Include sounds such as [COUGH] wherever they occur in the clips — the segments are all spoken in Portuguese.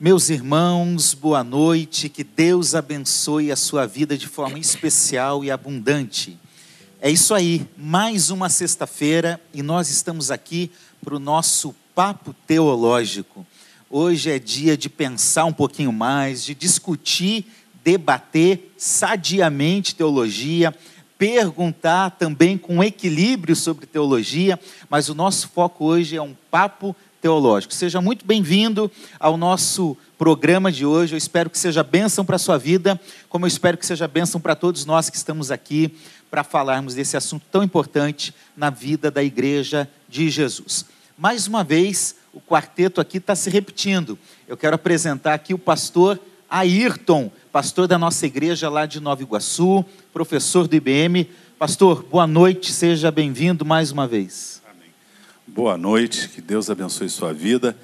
Meus irmãos, boa noite, que Deus abençoe a sua vida de forma especial e abundante. É isso aí, mais uma sexta-feira e nós estamos aqui para o nosso papo teológico. Hoje é dia de pensar um pouquinho mais, de discutir, debater sadiamente teologia, perguntar também com equilíbrio sobre teologia, mas o nosso foco hoje é um papo teológico teológico. Seja muito bem-vindo ao nosso programa de hoje. Eu espero que seja bênção para a sua vida, como eu espero que seja bênção para todos nós que estamos aqui para falarmos desse assunto tão importante na vida da igreja de Jesus. Mais uma vez, o quarteto aqui está se repetindo. Eu quero apresentar aqui o pastor Ayrton, pastor da nossa igreja lá de Nova Iguaçu, professor do IBM. Pastor, boa noite, seja bem-vindo mais uma vez. Boa noite, que Deus abençoe sua vida.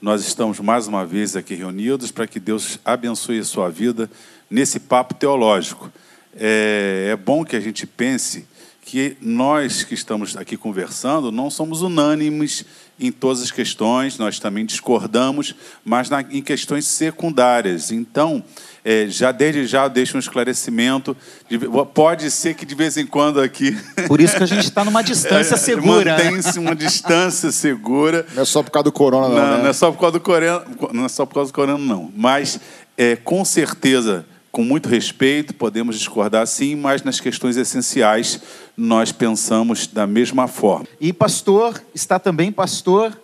Nós estamos mais uma vez aqui reunidos para que Deus abençoe a sua vida nesse papo teológico. É, é bom que a gente pense que nós que estamos aqui conversando não somos unânimes em todas as questões, nós também discordamos, mas na, em questões secundárias. Então, é, já desde já deixo um esclarecimento. De, pode ser que de vez em quando aqui. [LAUGHS] Por isso que a gente está numa distância é, segura. Né? Mantém-se uma distância segura. Não é só por causa do corona, não. Não, né? não é só por causa do corona, não é só por causa do corona, não. Mas é, com certeza, com muito respeito, podemos discordar sim, mas nas questões essenciais nós pensamos da mesma forma. E pastor, está também pastor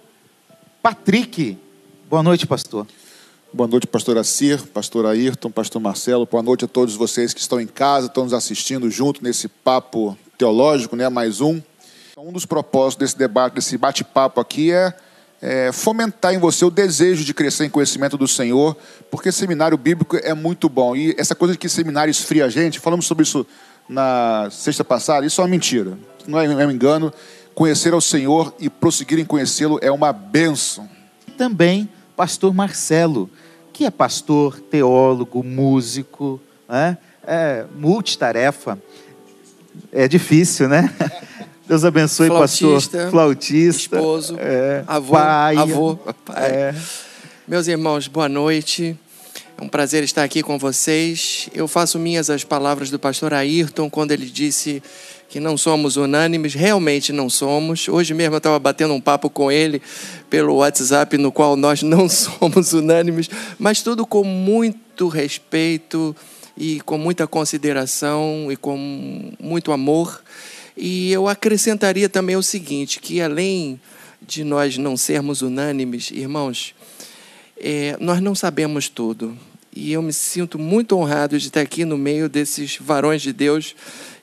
Patrick. Boa noite, pastor. Boa noite, pastor Acir, pastor Ayrton, pastor Marcelo. Boa noite a todos vocês que estão em casa, estão nos assistindo junto nesse papo teológico, né? Mais um. Um dos propósitos desse debate, desse bate-papo aqui é, é, fomentar em você o desejo de crescer em conhecimento do Senhor, porque seminário bíblico é muito bom. E essa coisa de que seminário esfria a gente, falamos sobre isso na sexta passada, isso é uma mentira. Não é, é um engano. Conhecer ao Senhor e prosseguir em conhecê-lo é uma bênção. Também, pastor Marcelo que é pastor, teólogo, músico, né? é multitarefa. É difícil, né? [LAUGHS] Deus abençoe, flautista, pastor. Flautista, esposo, é, avô, pai, avô, pai. É. Meus irmãos, boa noite. É um prazer estar aqui com vocês. Eu faço minhas as palavras do pastor Ayrton quando ele disse que não somos unânimes, realmente não somos. Hoje mesmo eu estava batendo um papo com ele pelo WhatsApp, no qual nós não [LAUGHS] somos unânimes, mas tudo com muito respeito e com muita consideração e com muito amor. E eu acrescentaria também o seguinte: que além de nós não sermos unânimes, irmãos, é, nós não sabemos tudo. E eu me sinto muito honrado de estar aqui no meio desses varões de Deus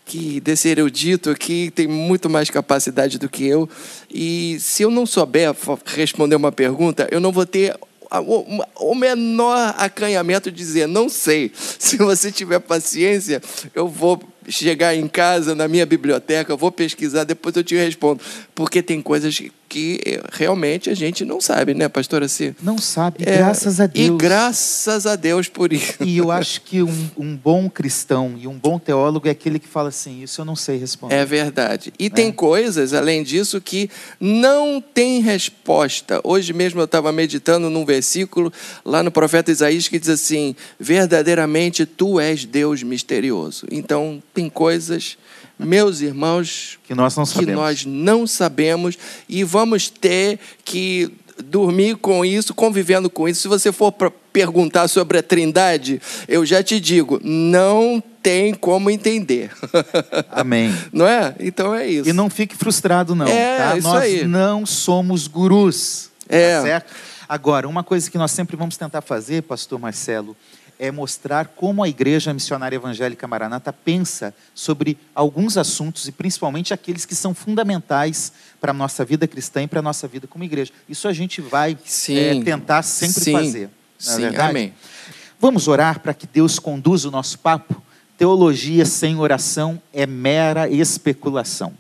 que desse erudito aqui tem muito mais capacidade do que eu. E se eu não souber responder uma pergunta, eu não vou ter o menor acanhamento de dizer não sei. [LAUGHS] Se você tiver paciência, eu vou chegar em casa, na minha biblioteca, vou pesquisar, depois eu te respondo. Porque tem coisas que realmente a gente não sabe, né, pastora C? Não sabe, é, graças a Deus. E graças a Deus por isso. E eu acho que um, um, bom cristão e um bom teólogo é aquele que fala assim: Isso eu não sei responder. É verdade. E é. tem coisas, além disso, que não tem resposta. Hoje mesmo eu estava meditando num versículo lá no profeta Isaías que diz assim: Verdadeiramente tu és Deus misterioso. Então, tem coisas meus irmãos, que nós não sabemos, que nós não sabemos e vamos ter que dormir com isso, convivendo com isso. Se você for perguntar sobre a Trindade, eu já te digo, não tem como entender. [LAUGHS] Amém. Não é? Então é isso. E não fique frustrado não, é, tá? Isso nós aí. não somos gurus. Tá é. Tá certo? Agora, uma coisa que nós sempre vamos tentar fazer, pastor Marcelo, é mostrar como a Igreja Missionária Evangélica Maranata pensa sobre alguns assuntos e principalmente aqueles que são fundamentais para a nossa vida cristã e para a nossa vida como igreja. Isso a gente vai é, tentar sempre sim, fazer. É sim, verdade? amém. Vamos orar para que Deus conduza o nosso papo? Teologia sem oração é mera especulação.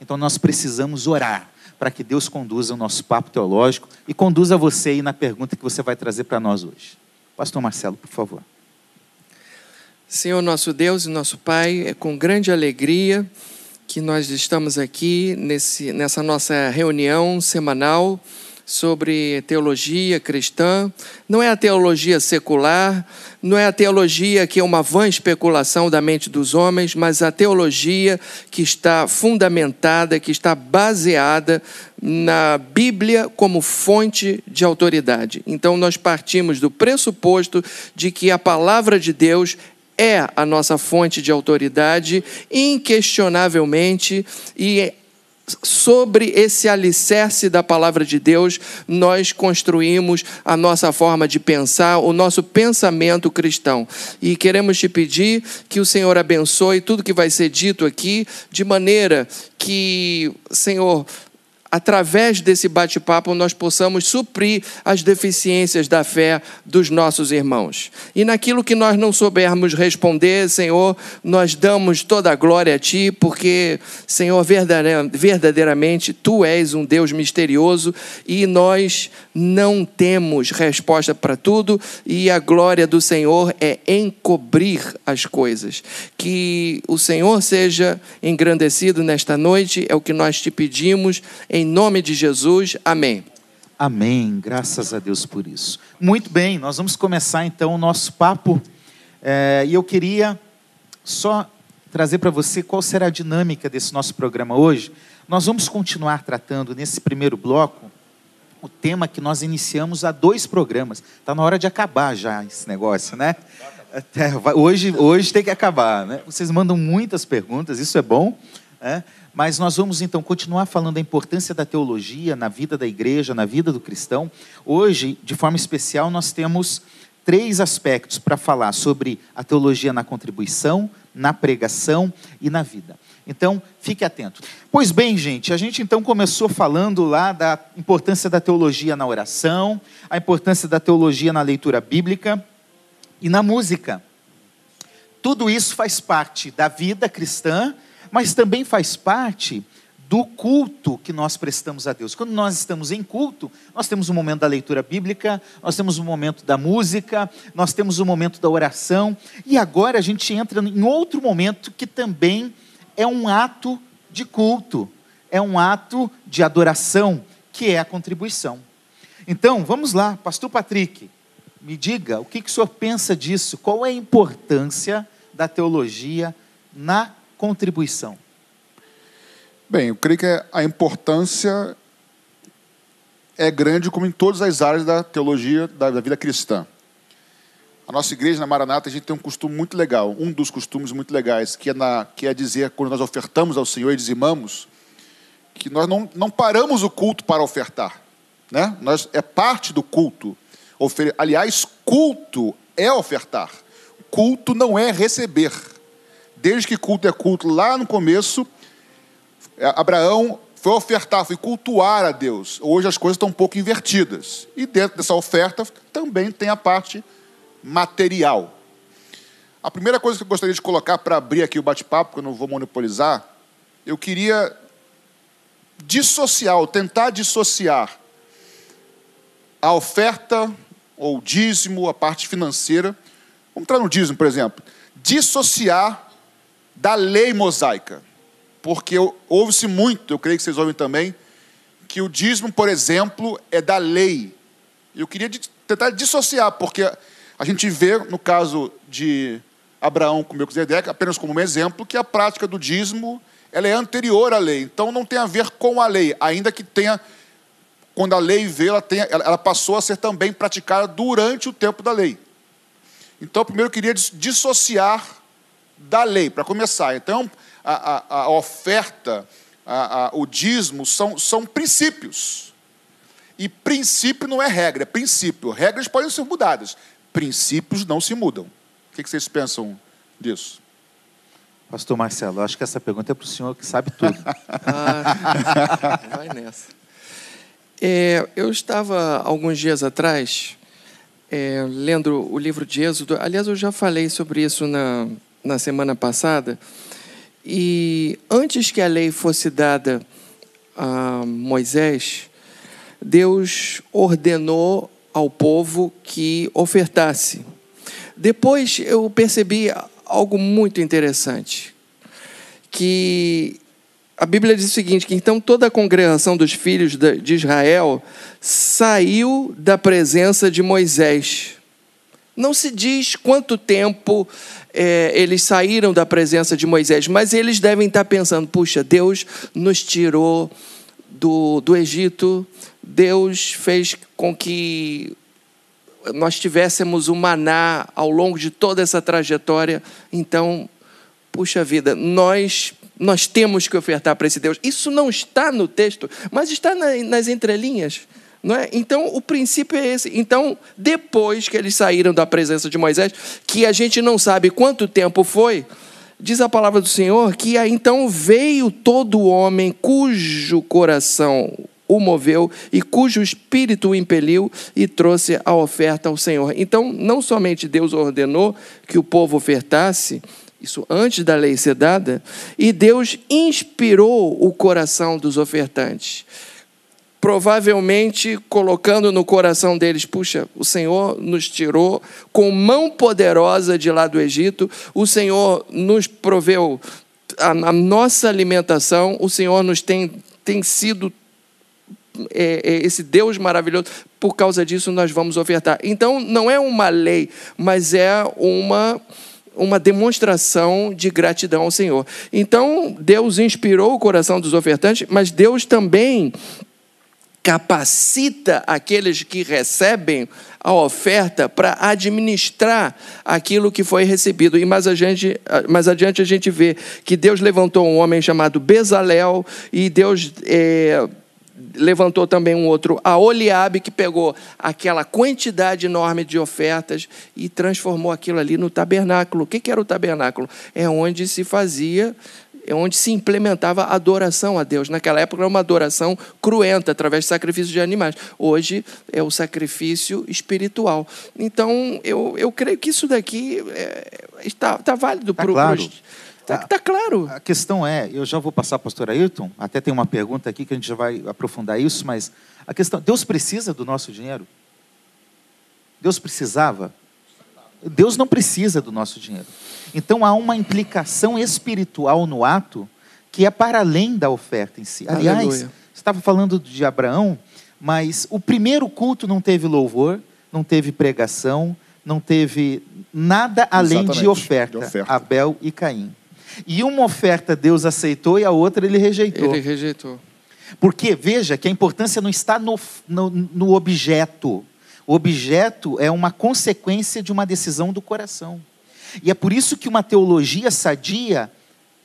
Então nós precisamos orar para que Deus conduza o nosso papo teológico e conduza você aí na pergunta que você vai trazer para nós hoje. Pastor Marcelo, por favor. Senhor nosso Deus e nosso Pai, é com grande alegria que nós estamos aqui nesse, nessa nossa reunião semanal sobre teologia cristã. Não é a teologia secular, não é a teologia que é uma vã especulação da mente dos homens, mas a teologia que está fundamentada, que está baseada na Bíblia como fonte de autoridade. Então nós partimos do pressuposto de que a palavra de Deus é a nossa fonte de autoridade, inquestionavelmente, e sobre esse alicerce da palavra de Deus, nós construímos a nossa forma de pensar, o nosso pensamento cristão. E queremos te pedir que o Senhor abençoe tudo que vai ser dito aqui, de maneira que, Senhor, através desse bate-papo, nós possamos suprir as deficiências da fé dos nossos irmãos. E naquilo que nós não soubermos responder, Senhor, nós damos toda a glória a Ti, porque, Senhor, verdadeiramente Tu és um Deus misterioso e nós não temos resposta para tudo, e a glória do Senhor é encobrir as coisas. Que o Senhor seja engrandecido nesta noite, é o que nós te pedimos. Em em nome de Jesus, amém. Amém. Graças a Deus por isso. Muito bem, nós vamos começar então o nosso papo. É, e eu queria só trazer para você qual será a dinâmica desse nosso programa hoje. Nós vamos continuar tratando nesse primeiro bloco o tema que nós iniciamos há dois programas. Está na hora de acabar já esse negócio, né? Até, hoje, hoje tem que acabar, né? Vocês mandam muitas perguntas, isso é bom. Né? Mas nós vamos então continuar falando da importância da teologia na vida da igreja, na vida do cristão. Hoje, de forma especial, nós temos três aspectos para falar sobre a teologia na contribuição, na pregação e na vida. Então, fique atento. Pois bem, gente, a gente então começou falando lá da importância da teologia na oração, a importância da teologia na leitura bíblica e na música. Tudo isso faz parte da vida cristã mas também faz parte do culto que nós prestamos a Deus. Quando nós estamos em culto, nós temos um momento da leitura bíblica, nós temos um momento da música, nós temos um momento da oração, e agora a gente entra em outro momento que também é um ato de culto, é um ato de adoração, que é a contribuição. Então, vamos lá, Pastor Patrick, me diga o que, que o senhor pensa disso, qual é a importância da teologia na contribuição? Bem, eu creio que a importância é grande, como em todas as áreas da teologia da vida cristã. A nossa igreja na Maranata, a gente tem um costume muito legal, um dos costumes muito legais, que é, na, que é dizer, quando nós ofertamos ao Senhor e dizimamos, que nós não, não paramos o culto para ofertar. Né? Nós, é parte do culto. Aliás, culto é ofertar. Culto não é receber desde que culto é culto, lá no começo, é, Abraão foi ofertar, foi cultuar a Deus. Hoje as coisas estão um pouco invertidas. E dentro dessa oferta também tem a parte material. A primeira coisa que eu gostaria de colocar para abrir aqui o bate-papo, que eu não vou monopolizar, eu queria dissociar, tentar dissociar a oferta ou dízimo, a parte financeira. Vamos entrar no dízimo, por exemplo. Dissociar da lei mosaica. Porque ouve-se muito, eu creio que vocês ouvem também, que o dízimo, por exemplo, é da lei. Eu queria tentar dissociar, porque a gente vê, no caso de Abraão com Melquisedeque, apenas como um exemplo, que a prática do dízimo ela é anterior à lei. Então não tem a ver com a lei, ainda que tenha, quando a lei veio, ela, tenha, ela passou a ser também praticada durante o tempo da lei. Então, primeiro eu queria dissociar da lei, para começar. Então, a, a, a oferta, a, o dízimo são, são princípios. E princípio não é regra, é princípio. Regras podem ser mudadas, princípios não se mudam. O que vocês pensam disso? Pastor Marcelo, acho que essa pergunta é para o senhor que sabe tudo. [LAUGHS] [LAUGHS] ah, vai nessa. É, eu estava, alguns dias atrás, é, lendo o livro de Êxodo. Aliás, eu já falei sobre isso na, na semana passada. E antes que a lei fosse dada a Moisés, Deus ordenou ao povo que ofertasse. Depois eu percebi algo muito interessante, que a Bíblia diz o seguinte: que então toda a congregação dos filhos de Israel saiu da presença de Moisés. Não se diz quanto tempo é, eles saíram da presença de Moisés, mas eles devem estar pensando: puxa, Deus nos tirou do, do Egito, Deus fez com que nós tivéssemos o maná ao longo de toda essa trajetória, então, puxa vida, nós nós temos que ofertar para esse Deus. Isso não está no texto, mas está nas entrelinhas. Não é? Então, o princípio é esse. Então, depois que eles saíram da presença de Moisés, que a gente não sabe quanto tempo foi, diz a palavra do Senhor que então veio todo homem cujo coração o moveu e cujo espírito o impeliu e trouxe a oferta ao Senhor. Então, não somente Deus ordenou que o povo ofertasse, isso antes da lei ser dada, e Deus inspirou o coração dos ofertantes. Provavelmente colocando no coração deles: puxa, o Senhor nos tirou com mão poderosa de lá do Egito, o Senhor nos proveu a, a nossa alimentação, o Senhor nos tem, tem sido é, é, esse Deus maravilhoso, por causa disso nós vamos ofertar. Então, não é uma lei, mas é uma uma demonstração de gratidão ao Senhor. Então, Deus inspirou o coração dos ofertantes, mas Deus também capacita aqueles que recebem a oferta para administrar aquilo que foi recebido. E mais, a gente, mais adiante a gente vê que Deus levantou um homem chamado Bezalel e Deus é, levantou também um outro, a Oliabe, que pegou aquela quantidade enorme de ofertas e transformou aquilo ali no tabernáculo. O que era o tabernáculo? É onde se fazia é onde se implementava a adoração a Deus. Naquela época era uma adoração cruenta, através de sacrifício de animais. Hoje é o sacrifício espiritual. Então, eu, eu creio que isso daqui é, está, está válido tá para claro. os Está tá claro. A questão é, eu já vou passar pastor Ayrton, até tem uma pergunta aqui que a gente já vai aprofundar isso, mas a questão, Deus precisa do nosso dinheiro? Deus precisava? Deus não precisa do nosso dinheiro. Então há uma implicação espiritual no ato que é para além da oferta em si. Aliás, Aleluia. estava falando de Abraão, mas o primeiro culto não teve louvor, não teve pregação, não teve nada além de oferta, de oferta. Abel e Caim. E uma oferta Deus aceitou e a outra ele rejeitou. Ele rejeitou. Porque, veja, que a importância não está no, no, no objeto. O objeto é uma consequência de uma decisão do coração. E é por isso que uma teologia sadia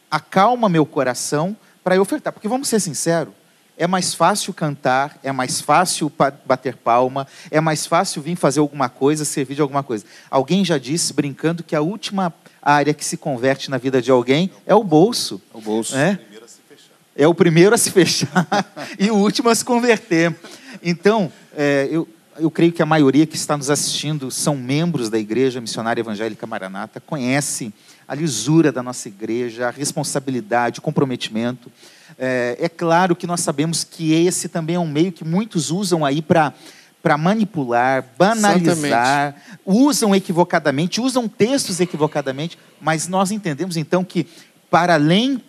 acalma meu coração para eu ofertar. Porque vamos ser sinceros, é mais fácil cantar, é mais fácil bater palma, é mais fácil vir fazer alguma coisa, servir de alguma coisa. Alguém já disse, brincando, que a última área que se converte na vida de alguém é o bolso. É o bolso. É? é o primeiro a se fechar [LAUGHS] e o último a se converter. Então, é, eu, eu creio que a maioria que está nos assistindo são membros da Igreja Missionária Evangélica Maranata, conhece a lisura da nossa igreja, a responsabilidade, o comprometimento. É, é claro que nós sabemos que esse também é um meio que muitos usam aí para para manipular, banalizar, Exatamente. usam equivocadamente, usam textos equivocadamente, mas nós entendemos então que, para além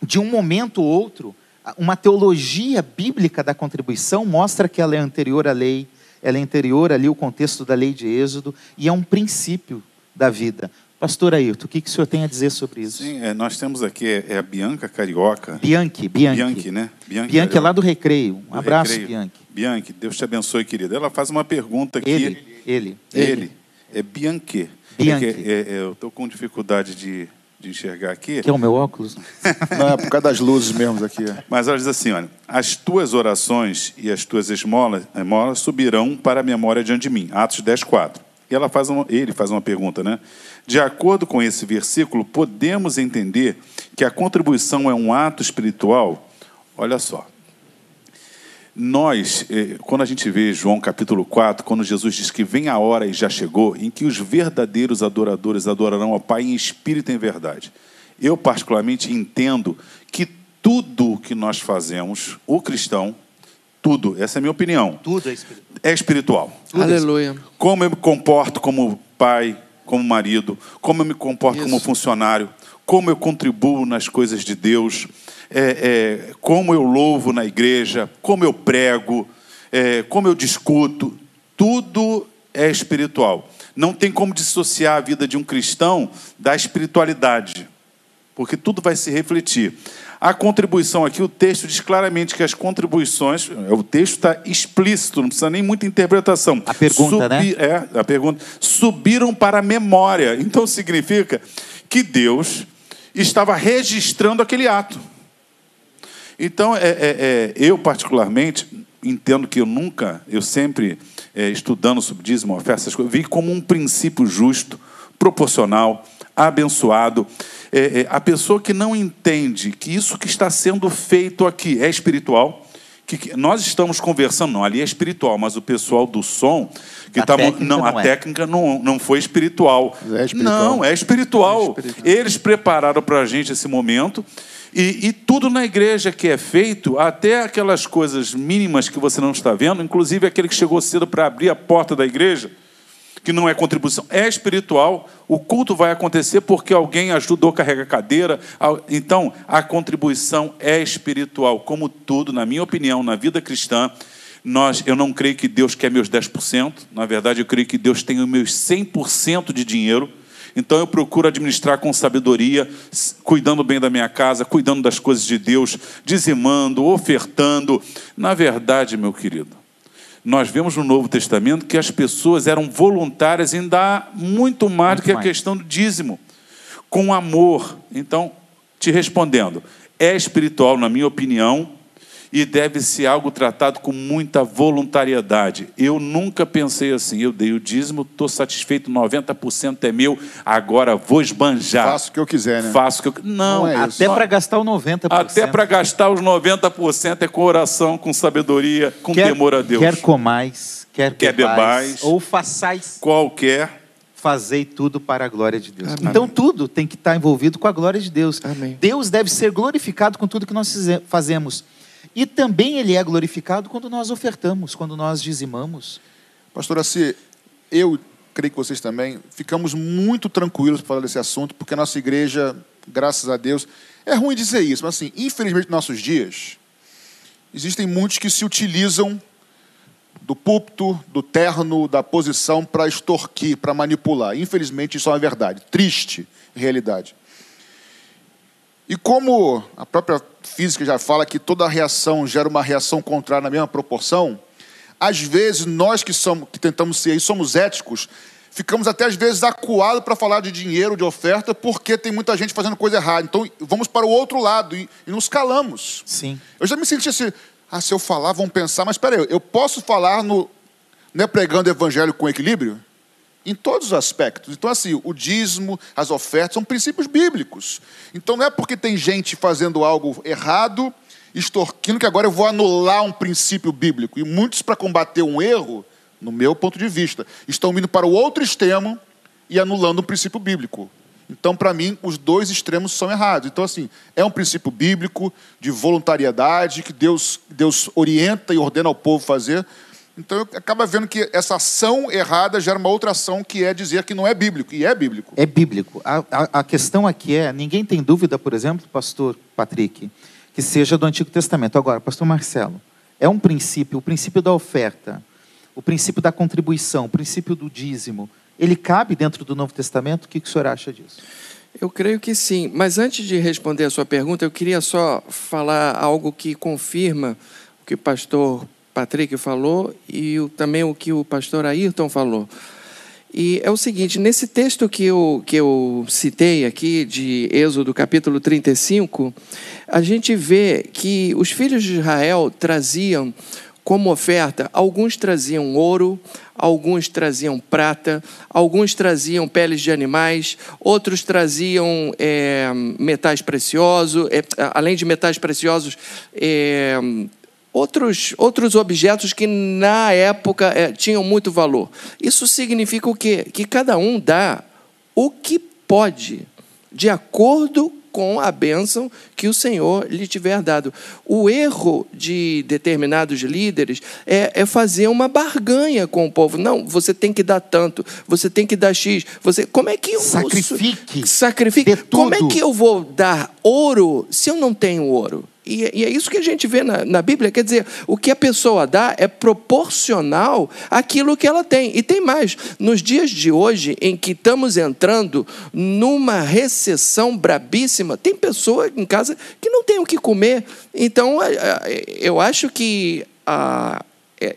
de um momento ou outro, uma teologia bíblica da contribuição mostra que ela é anterior à lei, ela é anterior ali ao contexto da lei de Êxodo e é um princípio da vida. Pastor Ailton, o que, que o senhor tem a dizer sobre isso? Sim, é, nós temos aqui é, é, a Bianca Carioca. Bianchi, Bianchi. Bianchi, né? Bianchi, Bianchi é lá do Recreio. Um abraço, Recreio. Bianchi. Bianchi, Deus te abençoe, querida. Ela faz uma pergunta aqui. Ele, ele. Ele. É Bianchi. Bianchi. É, é, eu estou com dificuldade de, de enxergar aqui. Que é o meu óculos? [LAUGHS] Não, é por causa das luzes mesmo aqui. Mas ela diz assim, olha, as tuas orações e as tuas esmolas, esmolas subirão para a memória diante de mim. Atos 10, 4. E ela faz uma, ele faz uma pergunta, né? De acordo com esse versículo, podemos entender que a contribuição é um ato espiritual? Olha só. Nós, eh, quando a gente vê João capítulo 4, quando Jesus diz que vem a hora e já chegou, em que os verdadeiros adoradores adorarão ao Pai em espírito e em verdade. Eu, particularmente, entendo que tudo que nós fazemos, o cristão, tudo, essa é a minha opinião. Tudo é espiritual. É espiritual. Aleluia. Como eu me comporto como pai, como marido, como eu me comporto Isso. como funcionário, como eu contribuo nas coisas de Deus, é, é, como eu louvo na igreja, como eu prego, é, como eu discuto. Tudo é espiritual. Não tem como dissociar a vida de um cristão da espiritualidade, porque tudo vai se refletir. A contribuição aqui, o texto diz claramente que as contribuições, o texto está explícito, não precisa nem muita interpretação. A pergunta? Subi, né? É, a pergunta. Subiram para a memória. Então significa que Deus estava registrando aquele ato. Então, é, é, é, eu particularmente entendo que eu nunca, eu sempre é, estudando sobre dízimo, oferta, essas coisas, vi como um princípio justo, proporcional, abençoado. É, é, a pessoa que não entende que isso que está sendo feito aqui é espiritual, que nós estamos conversando, não, ali é espiritual, mas o pessoal do som, que a tá, técnica não, a é. técnica não, não foi espiritual. É espiritual. Não, é espiritual. É espiritual. Eles prepararam para a gente esse momento. E, e, tudo na igreja que é feito, até aquelas coisas mínimas que você não está vendo, inclusive aquele que chegou cedo para abrir a porta da igreja, que não é contribuição, é espiritual. O culto vai acontecer porque alguém ajudou a carregar a cadeira. Então, a contribuição é espiritual. Como tudo, na minha opinião, na vida cristã, nós, eu não creio que Deus quer meus 10%. Na verdade, eu creio que Deus tem os meus 100% de dinheiro. Então eu procuro administrar com sabedoria, cuidando bem da minha casa, cuidando das coisas de Deus, dizimando, ofertando. Na verdade, meu querido, nós vemos no Novo Testamento que as pessoas eram voluntárias em dar muito mais do que a questão do dízimo, com amor. Então, te respondendo, é espiritual, na minha opinião, e deve ser algo tratado com muita voluntariedade. Eu nunca pensei assim, eu dei o dízimo, estou satisfeito, 90% é meu, agora vou esbanjar. Faço o que eu quiser, né? Faço o que eu Não, Não é até para gastar os 90%. Até para gastar os 90% é com oração, com sabedoria, com quer, temor a Deus. Quer comais, quer, quer bebais, bebais, ou façais. Qualquer fazei tudo para a glória de Deus. Amém. Então tudo tem que estar envolvido com a glória de Deus. Amém. Deus deve ser glorificado com tudo que nós fazemos. E também ele é glorificado quando nós ofertamos, quando nós dizimamos. Pastor se eu creio que vocês também ficamos muito tranquilos para falar desse assunto, porque a nossa igreja, graças a Deus, é ruim dizer isso, mas assim, infelizmente, nos nossos dias, existem muitos que se utilizam do púlpito, do terno, da posição para extorquir, para manipular. Infelizmente, isso é uma verdade, triste realidade. E como a própria física já fala que toda reação gera uma reação contrária na mesma proporção, às vezes nós que, somos, que tentamos ser e somos éticos, ficamos até às vezes acuados para falar de dinheiro, de oferta, porque tem muita gente fazendo coisa errada. Então vamos para o outro lado e, e nos calamos. Sim. Eu já me senti assim, ah, se eu falar, vão pensar, mas espera aí, eu posso falar no, né, pregando o evangelho com equilíbrio? Em todos os aspectos. Então, assim, o dízimo, as ofertas são princípios bíblicos. Então, não é porque tem gente fazendo algo errado, extorquindo, que agora eu vou anular um princípio bíblico. E muitos, para combater um erro, no meu ponto de vista, estão indo para o outro extremo e anulando um princípio bíblico. Então, para mim, os dois extremos são errados. Então, assim, é um princípio bíblico de voluntariedade que Deus, Deus orienta e ordena ao povo fazer, então acaba vendo que essa ação errada gera uma outra ação que é dizer que não é bíblico. E é bíblico. É bíblico. A, a, a questão aqui é: ninguém tem dúvida, por exemplo, pastor Patrick, que seja do Antigo Testamento. Agora, pastor Marcelo, é um princípio, o princípio da oferta, o princípio da contribuição, o princípio do dízimo. Ele cabe dentro do Novo Testamento? O que, que o senhor acha disso? Eu creio que sim. Mas antes de responder a sua pergunta, eu queria só falar algo que confirma o que o pastor Patrick falou e o, também o que o pastor Ayrton falou. E é o seguinte, nesse texto que eu, que eu citei aqui, de Êxodo capítulo 35, a gente vê que os filhos de Israel traziam como oferta, alguns traziam ouro, alguns traziam prata, alguns traziam peles de animais, outros traziam é, metais preciosos, é, além de metais preciosos, é, outros, outros objetos que na época é, tinham muito valor. Isso significa o quê? Que cada um dá o que pode, de acordo com a bênção que o Senhor lhe tiver dado. O erro de determinados líderes é, é fazer uma barganha com o povo. Não, você tem que dar tanto, você tem que dar X. Você, como é que eu sacrifique? Sacrifique. Como é que eu vou dar ouro se eu não tenho ouro? E, e, é isso que a gente vê na, na, Bíblia, quer dizer, o que a pessoa dá é proporcional àquilo que ela tem. E tem mais, nos dias de hoje, em que estamos entrando numa recessão brabíssima, tem pessoa em casa que não tem o que comer. Então, eu acho que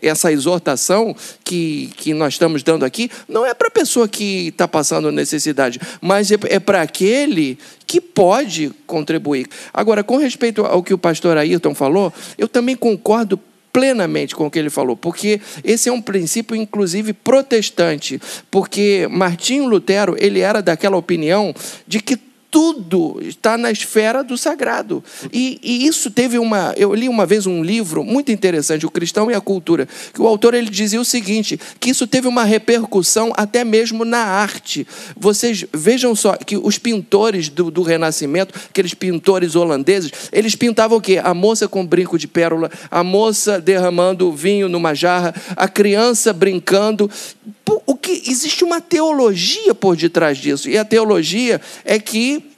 essa exortação que, que nós estamos dando aqui não é para a pessoa que está passando necessidade, mas é, é para aquele que pode contribuir. Agora, com respeito ao que o pastor Ayrton falou, eu também concordo plenamente com o que ele falou, porque esse é um princípio inclusive protestante, porque Martinho Lutero, ele era daquela opinião de que tudo está na esfera do sagrado. E, e, isso teve uma. Eu li uma vez um livro muito interessante, O Cristão e a Cultura, que o autor ele dizia o seguinte: que isso teve uma repercussão até mesmo na arte. Vocês vejam só que os pintores do, do Renascimento, aqueles pintores holandeses, eles pintavam o quê? A moça com brinco de pérola, a moça derramando vinho numa jarra, a criança brincando. O que existe uma teologia por detrás disso. E a teologia é que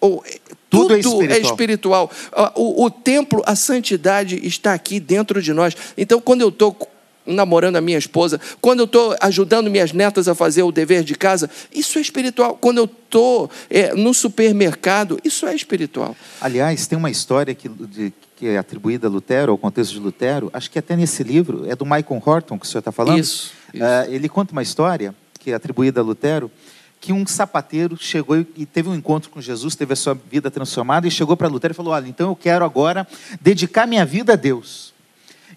ou, tudo, é tudo é espiritual. É espiritual. O, o, templo, a santidade está aqui dentro de nós. Então, quando eu estou namorando a minha esposa, quando eu estou ajudando minhas netas a fazer o dever de casa, isso é espiritual. Quando eu estou é, no supermercado, isso é espiritual. Aliás, tem uma história que, de, que é atribuída a Lutero, ao contexto de Lutero, acho que até nesse livro, é do Michael Horton que o senhor está falando. Isso. Uh, ele conta uma história que é atribuída a Lutero, que um sapateiro chegou e teve um encontro com Jesus, teve a sua vida transformada e chegou para Lutero e falou: Olha, então eu quero agora dedicar minha vida a Deus.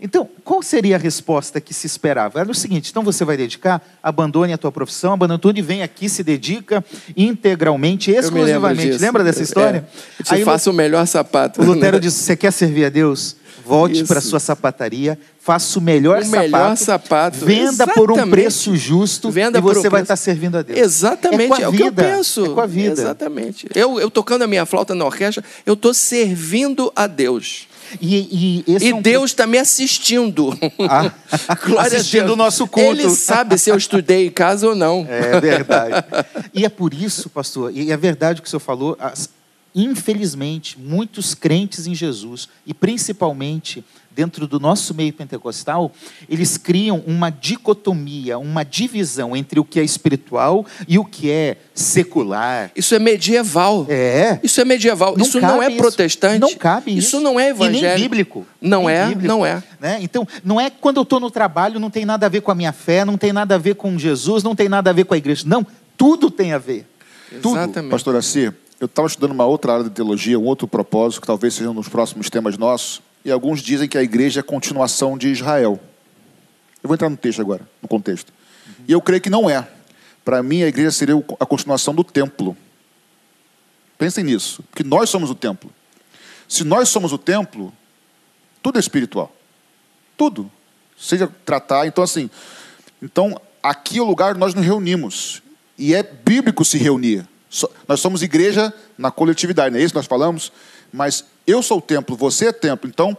Então, qual seria a resposta que se esperava? Era o seguinte: então você vai dedicar, abandone a tua profissão, abandone tudo e vem aqui, se dedica integralmente, exclusivamente. Lembra dessa história? É, te Aí, faça o melhor sapato. O Lutero disse: Você quer servir a Deus? Volte para a sua sapataria, faça o melhor, o sapato, melhor sapato, venda Exatamente. por um preço justo venda e você vai estar servindo a Deus. Exatamente, é, é o que eu penso. É com a vida. Exatamente. Eu, eu tocando a minha flauta na orquestra, eu estou servindo a Deus. E, e, e é um... Deus está me assistindo. Ah, [LAUGHS] assistindo o nosso culto. Ele sabe se eu estudei em casa ou não. É verdade. E é por isso, pastor, e é verdade o que o senhor falou, infelizmente, muitos crentes em Jesus, e principalmente dentro do nosso meio pentecostal, eles criam uma dicotomia, uma divisão entre o que é espiritual e o que é secular. Isso é medieval. É. Isso é medieval. Não isso não é isso. protestante. Não cabe isso. Isso não é evangélico. E nem bíblico. Não nem é, bíblico, não é. Né? Então, não é quando eu estou no trabalho, não tem nada a ver com a minha fé, não tem nada a ver com Jesus, não tem nada a ver com a igreja. Não, tudo tem a ver. Tudo. Exatamente. Pastor Assi, eu estava estudando uma outra área de teologia, um outro propósito, que talvez seja um dos próximos temas nossos, e alguns dizem que a igreja é a continuação de Israel. Eu vou entrar no texto agora, no contexto. Uhum. E eu creio que não é. Para mim, a igreja seria a continuação do templo. Pensem nisso, porque nós somos o templo. Se nós somos o templo, tudo é espiritual. Tudo. Seja tratar, então assim, então aqui é o lugar onde nós nos reunimos. E é bíblico se reunir. Nós somos igreja na coletividade, não é isso que nós falamos? Mas eu sou o templo, você é templo. Então,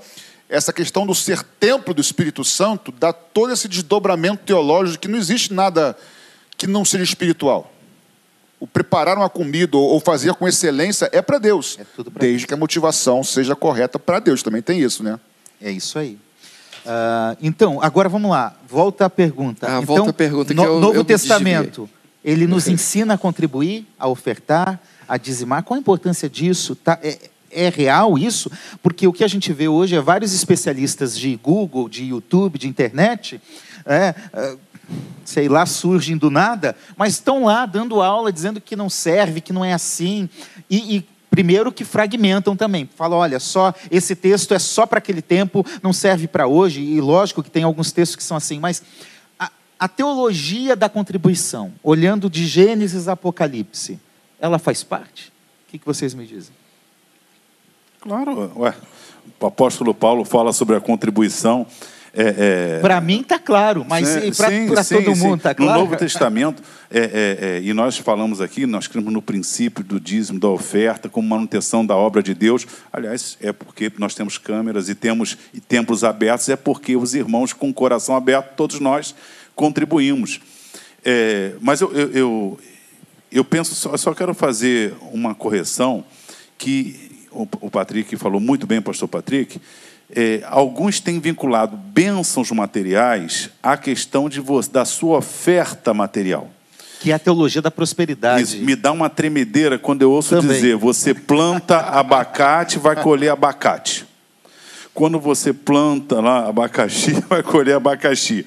essa questão do ser templo do Espírito Santo dá todo esse desdobramento teológico que não existe nada que não seja espiritual. O preparar uma comida ou fazer com excelência é para Deus, é desde Deus. que a motivação seja correta para Deus. Também tem isso, né? É isso aí. Uh, então, agora vamos lá. Volta à pergunta. Ah, então, volta à pergunta que no, eu, Novo eu Testamento. Ele nos ensina a contribuir, a ofertar, a dizimar. Qual a importância disso? Tá, é, é real isso? Porque o que a gente vê hoje é vários especialistas de Google, de YouTube, de internet, é, é, sei lá, surgem do nada, mas estão lá dando aula dizendo que não serve, que não é assim. E, e primeiro que fragmentam também. Falam, olha, só esse texto é só para aquele tempo, não serve para hoje. E lógico que tem alguns textos que são assim, mas a teologia da contribuição, olhando de Gênesis a Apocalipse, ela faz parte? O que vocês me dizem? Claro, ué. o apóstolo Paulo fala sobre a contribuição É, é... Para mim está claro, mas para todo mundo está claro? No Novo Testamento, é, é, é, e nós falamos aqui, nós cremos no princípio do dízimo, da oferta, como manutenção da obra de Deus. Aliás, é porque nós temos câmeras e temos e templos abertos, é porque os irmãos com o coração aberto, todos nós contribuímos. É, mas eu, eu, eu, eu penso, só, só quero fazer uma correção que o, Patrick falou muito bem, pastor Patrick, é, alguns têm vinculado bênçãos materiais à questão de você, da sua oferta material. Que é a teologia da prosperidade. Isso, me dá uma tremedeira quando eu ouço Também. dizer: você planta abacate, vai colher abacate. Quando você planta lá abacaxi, [LAUGHS] vai colher abacaxi.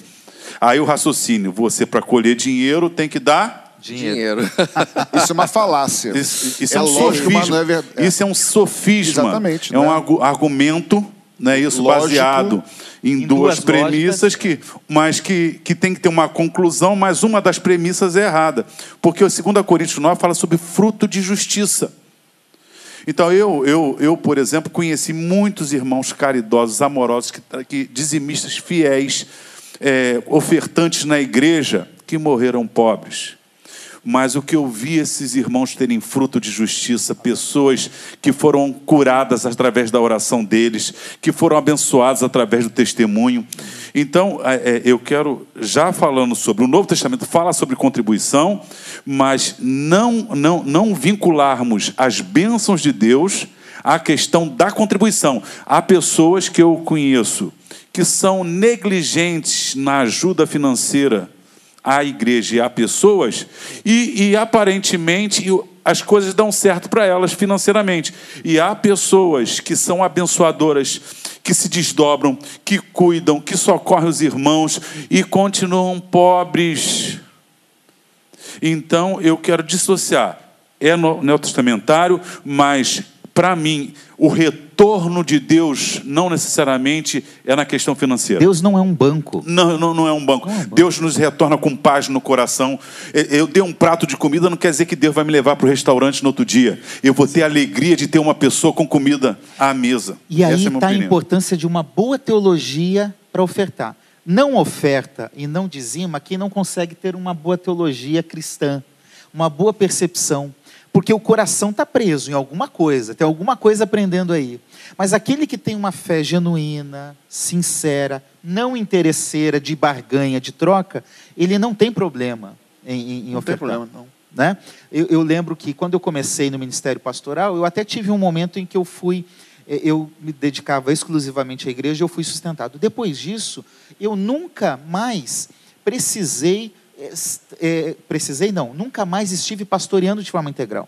Aí o raciocínio: você, para colher dinheiro, tem que dar Dinheiro. [LAUGHS] isso é uma falácia. Isso, isso é, é, um lógico, sofisma. É é. Isso é um sofisma. Exatamente. É um né? argumento, né, isso lógico, baseado em, em duas, duas, premissas, que, mas que, que tem que ter uma conclusão, mas uma das premissas é errada. Porque o 2 Coríntios 9 fala sobre fruto de justiça. Então, eu, eu, eu, por exemplo, conheci muitos irmãos caridosos, amorosos, que, que dizimistas fiéis, é, ofertantes na igreja, que morreram pobres mas o que eu vi esses irmãos terem fruto de justiça, pessoas que foram curadas através da oração deles, que foram abençoadas através do testemunho. Então, é, é, eu quero, já falando sobre o Novo Testamento, fala sobre contribuição, mas não, não, não vincularmos as bênçãos de Deus à questão da contribuição. Há pessoas que eu conheço que são negligentes na ajuda financeira à igreja e a pessoas, e, e aparentemente as coisas dão certo para elas financeiramente. E há pessoas que são abençoadoras, que se desdobram, que cuidam, que socorrem os irmãos e continuam pobres. Então eu quero dissociar. É neotestamentário, mas para mim, o retorno de Deus não necessariamente é na questão financeira. Deus não é um banco. Não, não, não é um banco. É um banco. Deus nos retorna com paz no coração. Eu dei um prato de comida, não quer dizer que Deus vai me levar para o restaurante no outro dia. Eu vou ter a alegria de ter uma pessoa com comida à mesa. E aí está é a importância de uma boa teologia para ofertar. Não oferta e não dizima quem não consegue ter uma boa teologia cristã, uma boa percepção porque o coração está preso em alguma coisa, tem alguma coisa aprendendo aí. Mas aquele que tem uma fé genuína, sincera, não interesseira, de barganha, de troca, ele não tem problema em, em, em não ofertar. Tem problema, não. Né? Eu, eu, lembro que quando eu comecei no ministério pastoral, eu até tive um momento em que eu fui, eh, eu me dedicava exclusivamente à igreja, eu fui sustentado. Depois disso, eu nunca mais precisei é, precisei não, nunca mais estive pastoreando de forma integral.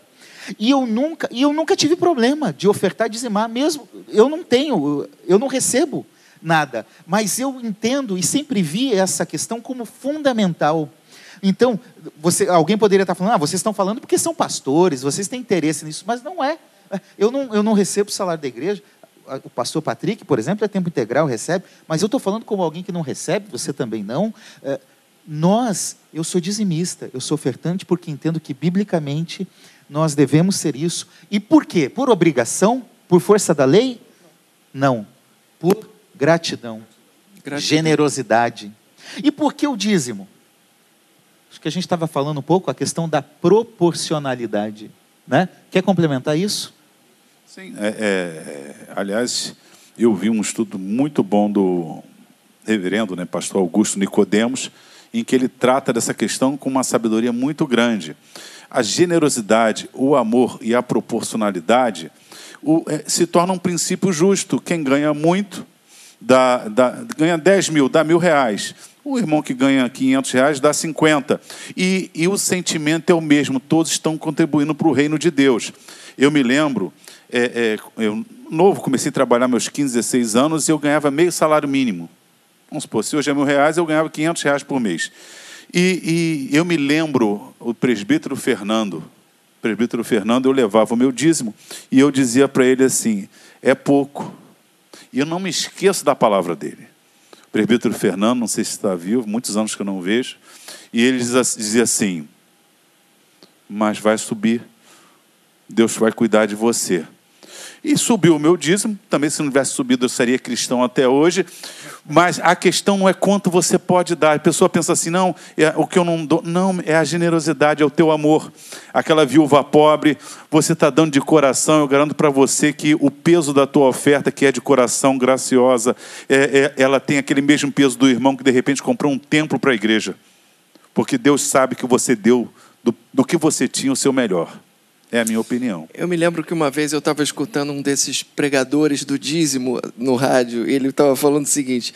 E eu nunca, e eu nunca tive problema de ofertar e dizimar, mesmo eu não tenho, eu não recebo nada, mas eu entendo e sempre vi essa questão como fundamental. Então, você, alguém poderia estar falando, ah, vocês estão falando porque são pastores, vocês têm interesse nisso, mas não é. Eu não, eu não recebo salário da igreja. O pastor Patrick, por exemplo, é tempo integral, recebe, mas eu estou falando como alguém que não recebe, você também não. É, nós, eu sou dizimista, eu sou ofertante porque entendo que biblicamente nós devemos ser isso. E por quê? Por obrigação? Por força da lei? Não. Por gratidão, gratidão. generosidade. E por que o dízimo? Acho que a gente estava falando um pouco a questão da proporcionalidade. Né? Quer complementar isso? Sim, é, é, aliás, eu vi um estudo muito bom do reverendo, né, pastor Augusto Nicodemos, em que ele trata dessa questão com uma sabedoria muito grande. A generosidade, o amor e a proporcionalidade o, é, se torna um princípio justo. Quem ganha muito dá, dá, ganha 10 mil, dá mil reais. O irmão que ganha 500 reais dá 50. E, e o sentimento é o mesmo, todos estão contribuindo para o reino de Deus. Eu me lembro, é, é, eu novo, comecei a trabalhar meus 15, 16 anos e eu ganhava meio salário mínimo. Vamos supor, se hoje é mil reais, eu ganhava 500 reais por mês. E, e eu me lembro, o presbítero Fernando, o presbítero Fernando, eu levava o meu dízimo e eu dizia para ele assim: é pouco. E eu não me esqueço da palavra dele. O presbítero Fernando, não sei se está vivo, muitos anos que eu não vejo, e ele dizia assim: mas vai subir, Deus vai cuidar de você. E subiu o meu dízimo, também se não tivesse subido eu seria cristão até hoje, Mas a questão não é quanto você pode dar. A pessoa pensa assim, não, é, o que eu não dou. Não, é a generosidade, é o teu amor. Aquela viúva pobre, você está dando de coração. Eu garanto para você que o peso da tua oferta, que é de coração graciosa, é, é, ela tem aquele mesmo peso do irmão que de repente comprou um templo para a igreja. Porque Deus sabe que você deu do, do que você tinha o seu melhor. É a minha opinião. Eu me lembro que uma vez eu estava escutando um desses pregadores do dízimo no rádio, e ele estava falando o seguinte: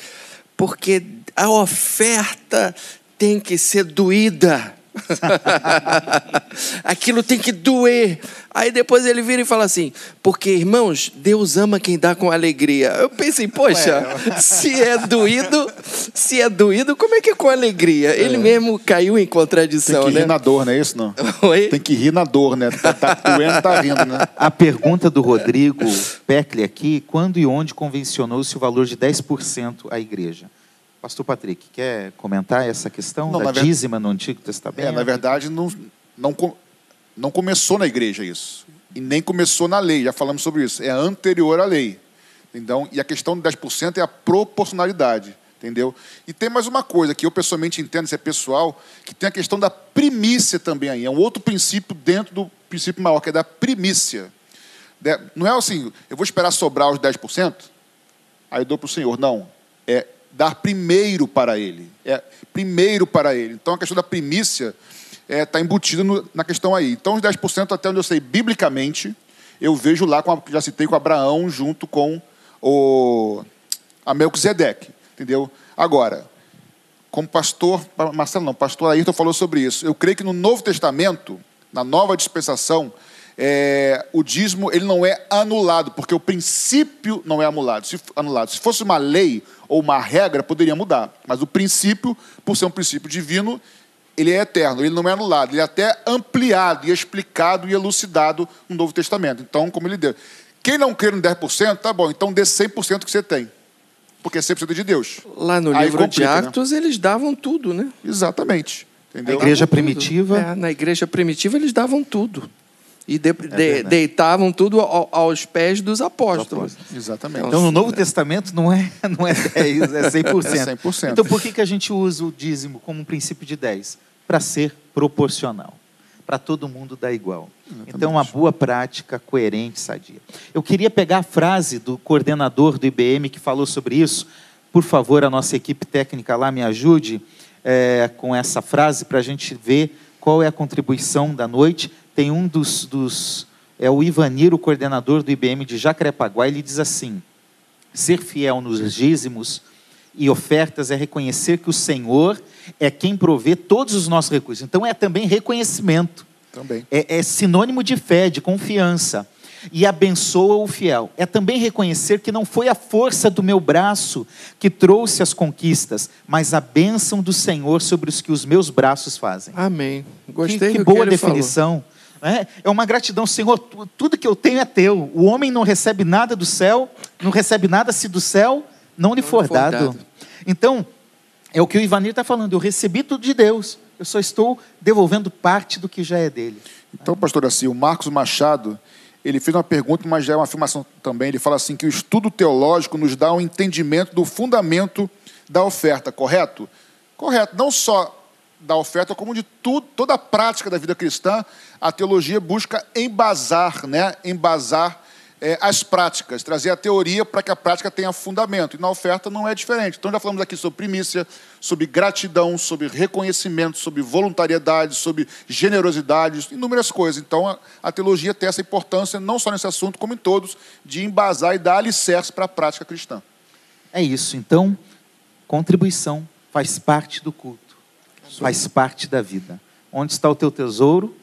porque a oferta tem que ser doída. [LAUGHS] Aquilo tem que doer. Aí depois ele vira e fala assim: porque irmãos, Deus ama quem dá com alegria. Eu pensei, poxa, Ué. se é doído, se é doído, como é que é com alegria? Ele é. mesmo caiu em contradição, Tem que né? rir na dor, não é isso não? Oi? Tem que rir na dor, né? Tá, tá doendo, tá rindo, né? A pergunta do Rodrigo Peckley aqui: quando e onde convencionou-se o valor de 10% à igreja? Pastor Patrick, quer comentar essa questão não, da dízima no Antigo Testamento? É, na verdade, não, não, não começou na igreja isso. E nem começou na lei, já falamos sobre isso. É anterior à lei. Então, e a questão de 10% é a proporcionalidade. Entendeu? E tem mais uma coisa que eu pessoalmente entendo, isso é pessoal, que tem a questão da primícia também aí. É um outro princípio dentro do princípio maior, que é da primícia. Não é assim, eu vou esperar sobrar os 10%, aí eu dou para o Senhor. Não. É dar primeiro para ele. É primeiro para ele. Então a questão da primícia está é, tá embutida no, na questão aí. Então os 10%, até onde eu sei, biblicamente, eu vejo lá, com a, já citei com Abraão, junto com o a Melquisedeque. Entendeu? Agora, como pastor, Marcelo não, pastor Ayrton falou sobre isso. Eu creio que no Novo Testamento, na nova dispensação, é, o dízimo ele não é anulado, porque o princípio não é anulado. Se, anulado. Se fosse uma lei ou uma regra, poderia mudar. Mas o princípio, por ser um princípio divino, ele é eterno, ele não é anulado, ele é até ampliado e explicado e elucidado no Novo Testamento. Então, como ele deu. Quem não crê no 10%, tá bom, então dê 100% que você tem. Porque é 100% de Deus. Lá no Aí livro complica, de? Atos, né? eles davam tudo, né? Exatamente. Entendeu? A igreja primitiva. É, na igreja primitiva, eles davam tudo. E de, é de, deitavam tudo aos pés dos apóstolos. Exatamente. Então, no Novo Testamento não é, [LAUGHS] não é 10, é 100%. É 100%. Então, por que, que a gente usa o dízimo como um princípio de 10? Para ser proporcional. Para todo mundo dar igual. Exatamente. Então, uma boa prática, coerente, sadia. Eu queria pegar a frase do coordenador do IBM que falou sobre isso. Por favor, a nossa equipe técnica lá me ajude é, com essa frase para a gente ver qual é a contribuição da noite tem um dos, dos é o Ivanir, o coordenador do IBM de Jacarepaguá, ele diz assim: ser fiel nos dízimos e ofertas é reconhecer que o Senhor é quem provê todos os nossos recursos. Então é também reconhecimento. Também. É, é sinônimo de fé, de confiança. E abençoa o fiel. É também reconhecer que não foi a força do meu braço que trouxe as conquistas, mas a bênção do Senhor sobre os que os meus braços fazem. Amém. Gostei que, que boa definição. Falou. É, é uma gratidão, Senhor, tudo que eu tenho é teu. O homem não recebe nada do céu, não recebe nada se do céu não lhe for, for dado. dado. Então, é o que o Ivanir está falando, eu recebi tudo de Deus, eu só estou devolvendo parte do que já é dele. Então, pastor assim, o Marcos Machado, ele fez uma pergunta, mas já é uma afirmação também, ele fala assim, que o estudo teológico nos dá um entendimento do fundamento da oferta, correto? Correto, não só da oferta, como de tudo, toda a prática da vida cristã, a teologia busca embasar, né? embasar é, as práticas, trazer a teoria para que a prática tenha fundamento. E na oferta não é diferente. Então já falamos aqui sobre primícia, sobre gratidão, sobre reconhecimento, sobre voluntariedade, sobre generosidade, inúmeras coisas. Então a, a teologia tem essa importância, não só nesse assunto, como em todos, de embasar e dar alicerce para a prática cristã. É isso. Então, contribuição faz parte do culto faz parte da vida. Onde está o teu tesouro?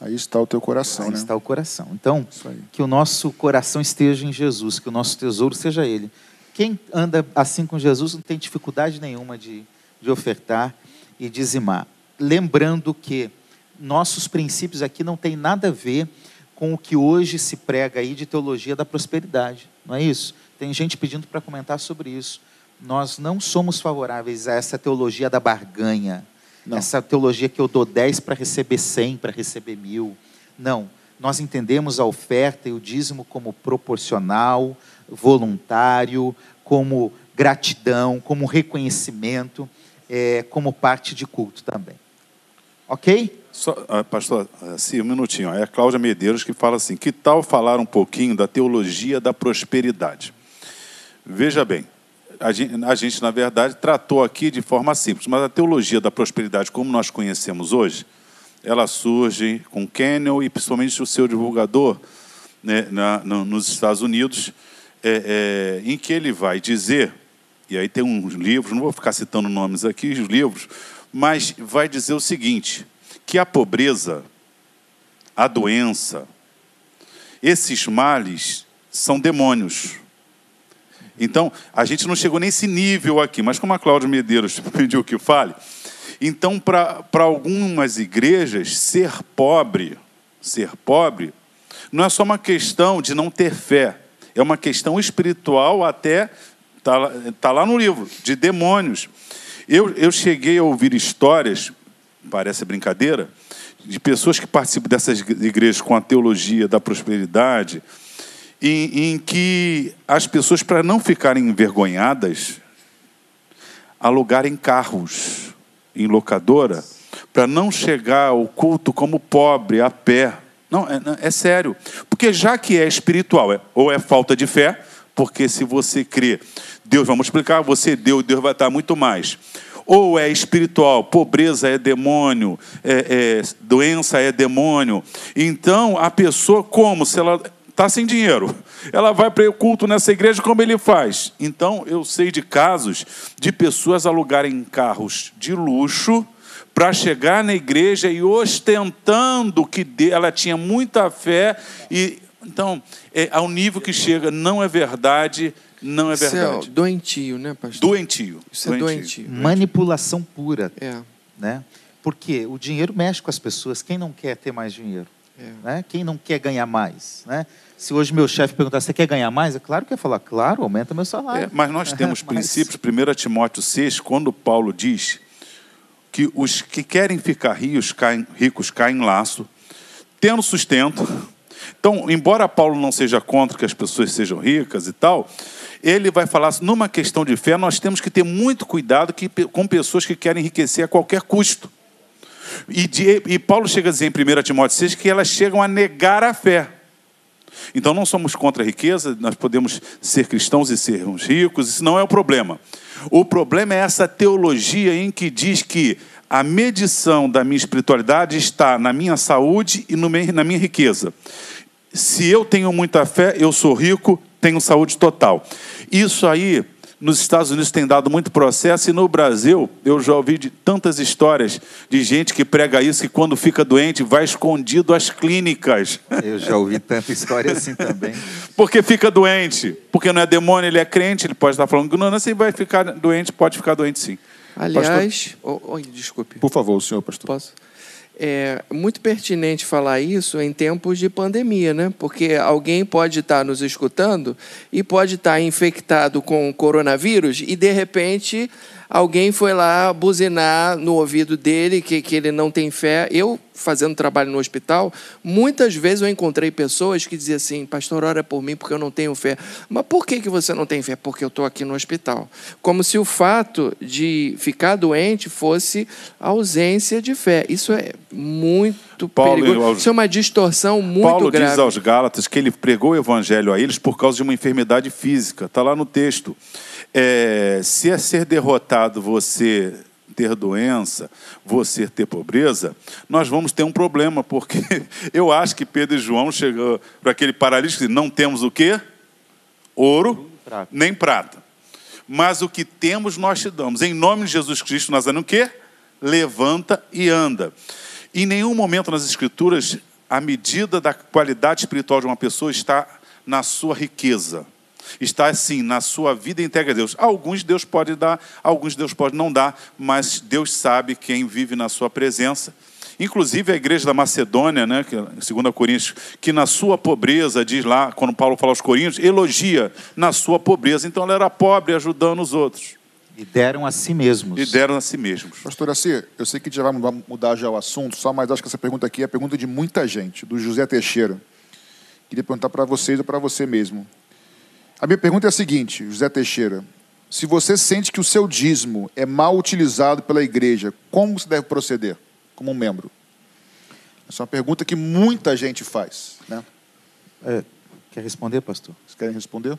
Aí está o teu coração, Aí né? está o coração. Então, que o nosso coração esteja em Jesus, que o nosso tesouro seja Ele. Quem anda assim com Jesus não tem dificuldade nenhuma de, de ofertar e dizimar. Lembrando que nossos princípios aqui não tem nada a ver com o que hoje se prega aí de teologia da prosperidade, não é isso? Tem gente pedindo para comentar sobre isso. Nós não somos favoráveis a essa teologia da barganha, não. Essa teologia que eu dou 10 para receber 100, para receber mil. Não. Nós entendemos a oferta e o dízimo como proporcional, voluntário, como gratidão, como reconhecimento, é, como parte de culto também. Ok? Só, uh, pastor, uh, sim, um minutinho. É a Cláudia Medeiros que fala assim: que tal falar um pouquinho da teologia da prosperidade? Veja bem, a gente, na verdade, tratou aqui de forma simples, mas a teologia da prosperidade, como nós conhecemos hoje, ela surge com Kenyon e principalmente o seu divulgador né, na, no, nos Estados Unidos, é, é, em que ele vai dizer, e aí tem uns livros, não vou ficar citando nomes aqui, os livros, mas vai dizer o seguinte: que a pobreza, a doença, esses males são demônios. Então, a gente não chegou nesse nível aqui, mas como a Cláudia Medeiros [LAUGHS] pediu que fale, então, para algumas igrejas, ser pobre, ser pobre, não é só uma questão de não ter fé, é uma questão espiritual até, está tá lá no livro, de demônios. Eu, eu cheguei a ouvir histórias, parece brincadeira, de pessoas que participam dessas igrejas com a teologia da prosperidade, em, em que as pessoas, para não ficarem envergonhadas, alugarem carros em locadora, para não chegar ao culto como pobre, a pé. Não, é, é sério. Porque já que é espiritual, é, ou é falta de fé, porque se você crê, Deus, vamos explicar, você deu, Deus vai estar muito mais. Ou é espiritual, pobreza é demônio, é, é, doença é demônio. Então, a pessoa, como? Se ela está sem dinheiro. Ela vai para o culto nessa igreja, como ele faz? Então, eu sei de casos de pessoas alugarem carros de luxo para chegar na igreja e ostentando que ela tinha muita fé. e Então, é, ao nível que chega, não é verdade, não é verdade. Isso é doentio, né, pastor? Doentio. Isso é doentio. Manipulação pura. É. Né? Porque o dinheiro mexe com as pessoas. Quem não quer ter mais dinheiro? É. Né? Quem não quer ganhar mais? Né? Se hoje meu chefe perguntar, você quer ganhar mais? É claro que ia falar, claro, aumenta meu salário. É, mas nós [LAUGHS] temos princípios, 1 Timóteo 6, quando Paulo diz que os que querem ficar ricos caem, ricos caem em laço, tendo sustento. Então, embora Paulo não seja contra que as pessoas sejam ricas e tal, ele vai falar numa questão de fé, nós temos que ter muito cuidado que, com pessoas que querem enriquecer a qualquer custo. E, de, e Paulo chega a dizer em 1 Timóteo 6 que elas chegam a negar a fé. Então não somos contra a riqueza, nós podemos ser cristãos e sermos ricos, isso não é o problema. O problema é essa teologia em que diz que a medição da minha espiritualidade está na minha saúde e na minha riqueza. Se eu tenho muita fé, eu sou rico, tenho saúde total. Isso aí nos Estados Unidos tem dado muito processo e no Brasil eu já ouvi de tantas histórias de gente que prega isso que quando fica doente vai escondido às clínicas. Eu já ouvi tanta história assim também. [LAUGHS] porque fica doente, porque não é demônio, ele é crente, ele pode estar falando ignorância e vai ficar doente, pode ficar doente sim. Aliás, oh, oh, desculpe. Por favor, o senhor pastor. Posso? É muito pertinente falar isso em tempos de pandemia, né? Porque alguém pode estar nos escutando e pode estar infectado com coronavírus e de repente alguém foi lá buzinar no ouvido dele que, que ele não tem fé. Eu, fazendo trabalho no hospital, muitas vezes eu encontrei pessoas que diziam assim: Pastor, ora por mim porque eu não tenho fé. Mas por que, que você não tem fé? Porque eu estou aqui no hospital. Como se o fato de ficar doente fosse ausência de fé. Isso é muito Paulo, perigoso. Isso é uma distorção muito Paulo grave. diz aos Gálatas que ele pregou o evangelho a eles por causa de uma enfermidade física. Está lá no texto. É, se é ser derrotado você ter doença, você ter pobreza, nós vamos ter um problema, porque [LAUGHS] eu acho que Pedro e João chegou para aquele paralítico e não temos o quê? Ouro, prata. nem prata. Mas o que temos nós te damos. Em nome de Jesus Cristo, nós damos o quê? Levanta e anda. Em nenhum momento nas Escrituras a medida da qualidade espiritual de uma pessoa está na sua riqueza está assim na sua vida entregue a Deus. Alguns Deus pode dar, alguns Deus pode não dar, mas Deus sabe quem vive na sua presença. Inclusive a igreja da Macedônia, né, que, 2 Coríntios, que na sua pobreza, diz lá, quando Paulo fala aos Coríntios, elogia na sua pobreza. Então ela era pobre ajudando os outros. E deram a si mesmos. E deram a si mesmos. Pastor Assi, eu sei que já vai mudar já o assunto, só mas acho que essa pergunta aqui é a pergunta de muita gente, do José Teixeira. Queria perguntar para vocês ou para você mesmo. A minha pergunta é a seguinte, José Teixeira: Se você sente que o seu dízimo é mal utilizado pela igreja, como você deve proceder como um membro? Essa é uma pergunta que muita gente faz. Né? É, quer responder, pastor? Vocês querem responder?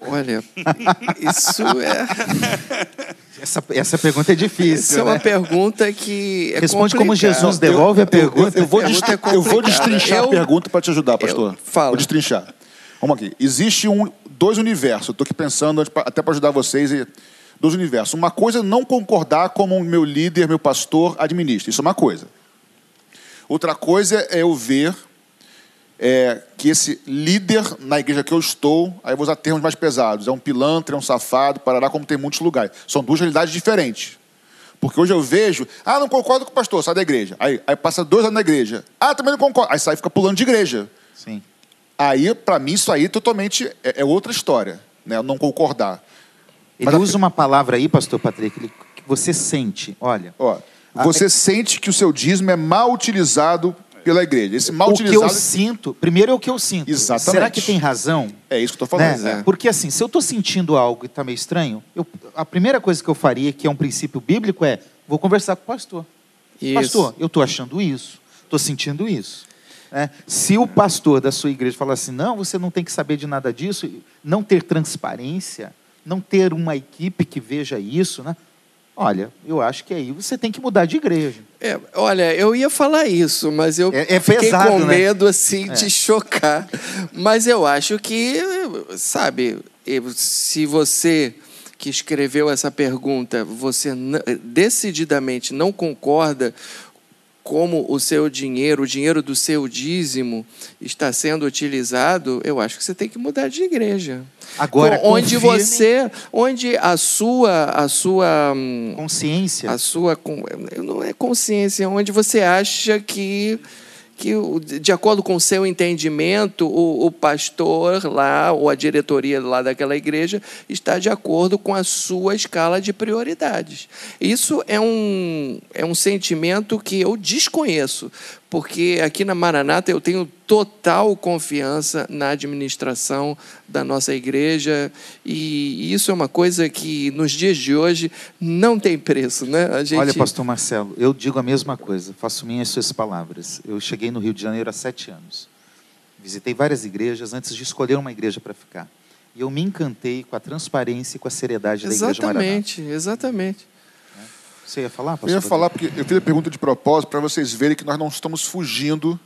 Olha, isso é. [LAUGHS] Essa, essa pergunta é difícil. Essa é uma né? pergunta que. É Responde como Jesus devolve eu, a pergunta. Eu, eu, vou, destrin é eu vou destrinchar a pergunta para te ajudar, pastor. Fala. Vou destrinchar. Vamos aqui. Existe um, dois universos. Estou aqui pensando, até para ajudar vocês, dois universos. Uma coisa é não concordar como o meu líder, meu pastor, administra. Isso é uma coisa. Outra coisa é eu ver é, que esse líder na igreja que eu estou, aí eu vou usar termos mais pesados, é um pilantra, é um safado, parará, como tem muitos lugares. São duas realidades diferentes. Porque hoje eu vejo, ah, não concordo com o pastor, sai da igreja. Aí, aí passa dois anos na igreja. Ah, também não concordo. Aí sai e fica pulando de igreja. Sim. Aí, para mim, isso aí totalmente é, é, outra história, né? Não concordar. Ele Mas usa a... uma palavra aí, pastor Patrick, que você sente, olha. Ó, você a... sente que o seu dízimo é mal utilizado pela igreja. Esse mal o utilizado. O que eu sinto, primeiro é o que eu sinto. Exatamente. Será que tem razão? É isso que eu estou falando. Né? É. Porque assim, se eu estou sentindo algo e está meio estranho, eu, a primeira coisa que eu faria, que é um princípio bíblico, é vou conversar com o pastor. Isso. Pastor, eu estou achando isso, estou sentindo isso. É, se o pastor da sua igreja falar assim, não, você não tem que saber de nada disso, não ter transparência, não ter uma equipe que veja isso, né? Olha, eu acho que aí você tem que mudar de igreja. É, olha, eu ia falar isso, mas eu é, é fiquei pesado, com né? medo assim é. de chocar. Mas eu acho que, sabe, se você que escreveu essa pergunta, você decididamente não concorda como o seu dinheiro, o dinheiro do seu dízimo está sendo utilizado, eu acho que você tem que mudar de igreja. Agora, onde confirme... você, onde a sua, a sua consciência, a sua não é consciência, onde você acha que que, de acordo com o seu entendimento, o, o, pastor lá, ou a diretoria lá daquela igreja, está de acordo com a sua escala de prioridades. Isso é um, é um sentimento que eu desconheço, porque aqui na Maranata eu tenho total confiança na administração da nossa igreja e isso é uma coisa que nos dias de hoje não tem preço, né? Gente... Olha, Pastor Marcelo, eu digo a mesma coisa, faço minhas suas palavras. Eu cheguei no Rio de Janeiro há sete anos, visitei várias igrejas antes de escolher uma igreja para ficar e eu me encantei com a transparência e com a seriedade da exatamente, igreja Maranata. Exatamente, exatamente. Você ia falar, pastor? Eu ia falar porque eu fiz a pergunta de propósito para vocês verem que nós não estamos fugindo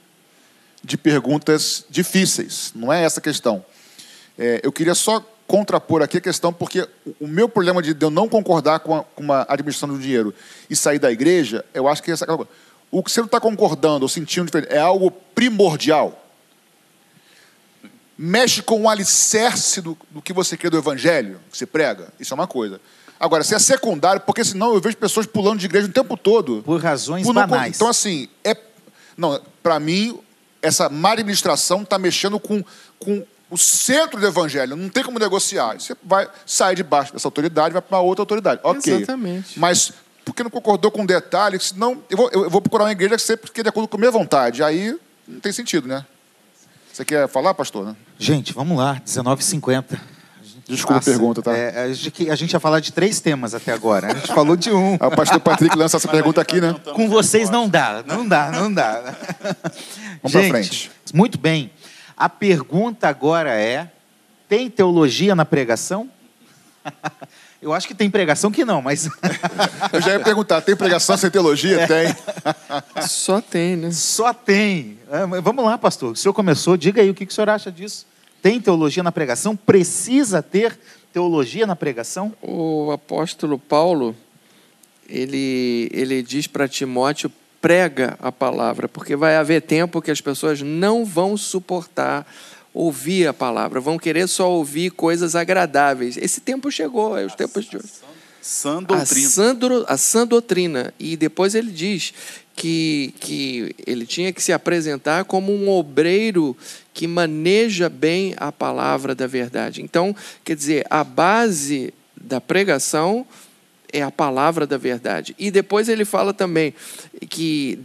de perguntas difíceis. Não é essa a questão. É, eu queria só contrapor aqui a questão, porque o meu problema de eu não concordar com, a, com uma administração do dinheiro e sair da igreja, eu acho que essa o que você não está concordando ou sentindo diferente é algo primordial. Mexe com o alicerce do, do que você crê do evangelho, que você prega. Isso é uma coisa. Agora, se é secundário, porque senão eu vejo pessoas pulando de igreja o tempo todo. Por razões por não, banais. Então, assim, é, não, para mim, essa má administração está mexendo com, com o centro do evangelho. Não tem como negociar. Você vai sair debaixo dessa autoridade, vai para uma outra autoridade. Ok. Exatamente. Mas porque não concordou com um detalhe, senão eu vou, eu vou procurar uma igreja que sempre que de acordo com a minha vontade. Aí não tem sentido, né? Você quer falar, pastor? Né? Gente, vamos lá, 19h50. Desculpa Passa. a pergunta, tá? É, a, gente, a gente ia falar de três temas até agora. A gente falou de um. [LAUGHS] o pastor Patrick lança essa pergunta aqui, né? Com vocês não dá, não dá, não dá. [LAUGHS] [LAUGHS] Vamos para frente. Muito bem. A pergunta agora é: tem teologia na pregação? Eu acho que tem pregação que não, mas. Eu já ia perguntar: tem pregação sem teologia? É. Tem. Só tem, né? Só tem. É, vamos lá, pastor. O senhor começou, diga aí o que o senhor acha disso. Tem teologia na pregação? Precisa ter teologia na pregação? O apóstolo Paulo, ele, ele diz para Timóteo: prega a palavra, porque vai haver tempo que as pessoas não vão suportar ouvir a palavra, vão querer só ouvir coisas agradáveis. Esse tempo chegou, é os tempos de hoje. Sã doutrina. A sã, a sã doutrina. E depois ele diz que, que ele tinha que se apresentar como um obreiro que maneja bem a palavra da verdade. Então, quer dizer, a base da pregação é a palavra da verdade. E depois ele fala também que,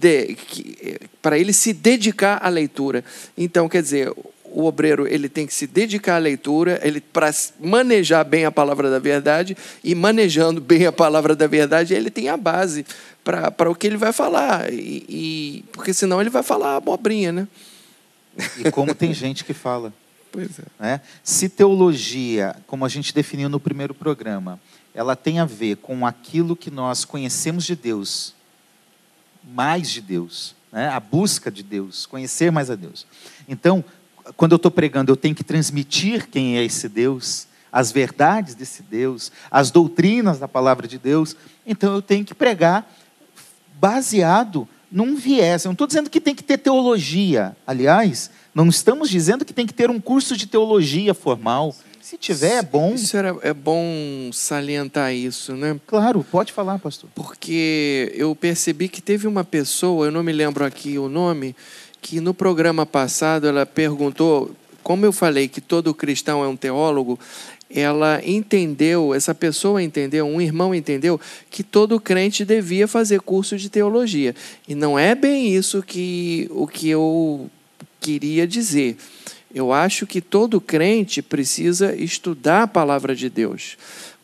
que para ele se dedicar à leitura. Então, quer dizer, o obreiro ele tem que se dedicar à leitura, ele para manejar bem a palavra da verdade e manejando bem a palavra da verdade, ele tem a base para o que ele vai falar e, e, porque senão ele vai falar abobrinha, né? E como tem gente que fala. [LAUGHS] Pois é. Né? Se teologia, como a gente definiu no primeiro programa, ela tem a ver com aquilo que nós conhecemos de Deus, mais de Deus, né? a busca de Deus, conhecer mais a Deus. Então, quando eu estou pregando, eu tenho que transmitir quem é esse Deus, as verdades desse Deus, as doutrinas da palavra de Deus. Então, eu tenho que pregar baseado num viés. Eu não estou dizendo que tem que ter teologia. Aliás, não estamos dizendo que tem que ter um curso de teologia formal. Se tiver, é bom. Isso era, é bom salientar isso, né? Claro, pode falar, pastor. Porque eu percebi que teve uma pessoa, eu não me lembro aqui o nome, que no programa passado ela perguntou, como eu falei que todo cristão é um teólogo, ela entendeu, essa pessoa entendeu, um irmão entendeu que todo crente devia fazer curso de teologia. E não é bem isso que o que eu queria dizer. Eu acho que todo crente precisa estudar a palavra de Deus.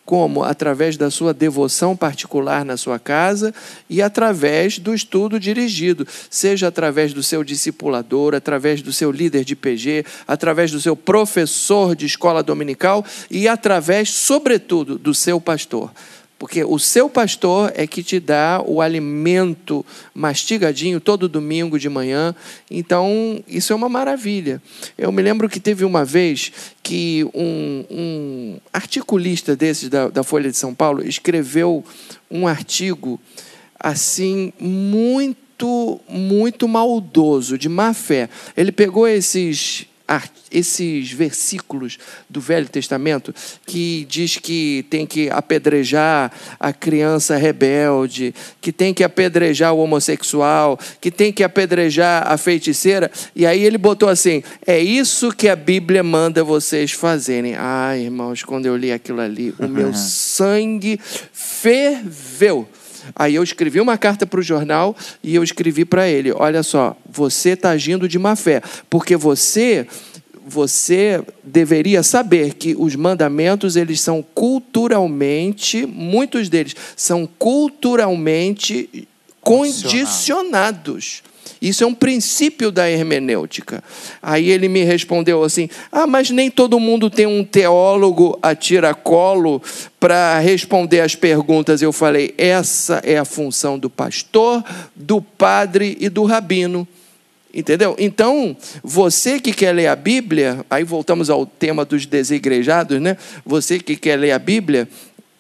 Como? Através da sua devoção particular na sua casa e através do estudo dirigido, seja através do seu discipulador, através do seu líder de PG, através do seu professor de escola dominical e através, sobretudo, do seu pastor. Porque o seu pastor é que te dá o alimento mastigadinho todo domingo de manhã. Então, isso é uma maravilha. Eu me lembro que teve uma vez que um, um articulista desses da, da Folha de São Paulo escreveu um artigo assim muito, muito maldoso, de má fé. Ele pegou esses esses versículos do Velho Testamento que diz que tem que apedrejar a criança rebelde, que tem que apedrejar o homossexual, que tem que apedrejar a feiticeira, e aí ele botou assim: é isso que a Bíblia manda vocês fazerem. Ai, irmãos, quando eu li aquilo ali, o meu [LAUGHS] sangue ferveu. Aí eu escrevi uma carta para o jornal e eu escrevi para ele: olha só, você está agindo de má fé, porque você você deveria saber que os mandamentos eles são culturalmente, muitos deles são culturalmente condicionados. Isso é um princípio da hermenêutica. Aí ele me respondeu assim: Ah, mas nem todo mundo tem um teólogo a tiracolo para responder as perguntas. Eu falei: essa é a função do pastor, do padre e do rabino. Entendeu? Então, você que quer ler a Bíblia, aí voltamos ao tema dos desigrejados, né? Você que quer ler a Bíblia,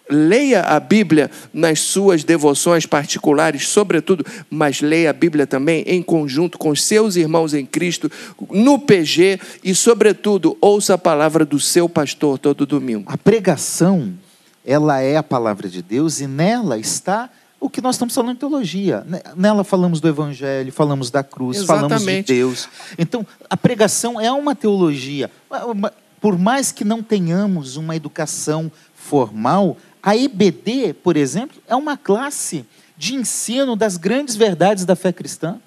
Leia a Bíblia nas suas devoções particulares, sobretudo, mas leia a Bíblia também em conjunto com seus irmãos em Cristo, no PG e, sobretudo, ouça a palavra do seu pastor todo domingo. A pregação, ela é a palavra de Deus e nela está o que nós estamos falando em teologia. Nela falamos do Evangelho, falamos da cruz, Exatamente. falamos de Deus. Então, a pregação é uma teologia. Por mais que não tenhamos uma educação formal, a EBD, por exemplo, é uma classe de ensino das grandes verdades da fé cristã.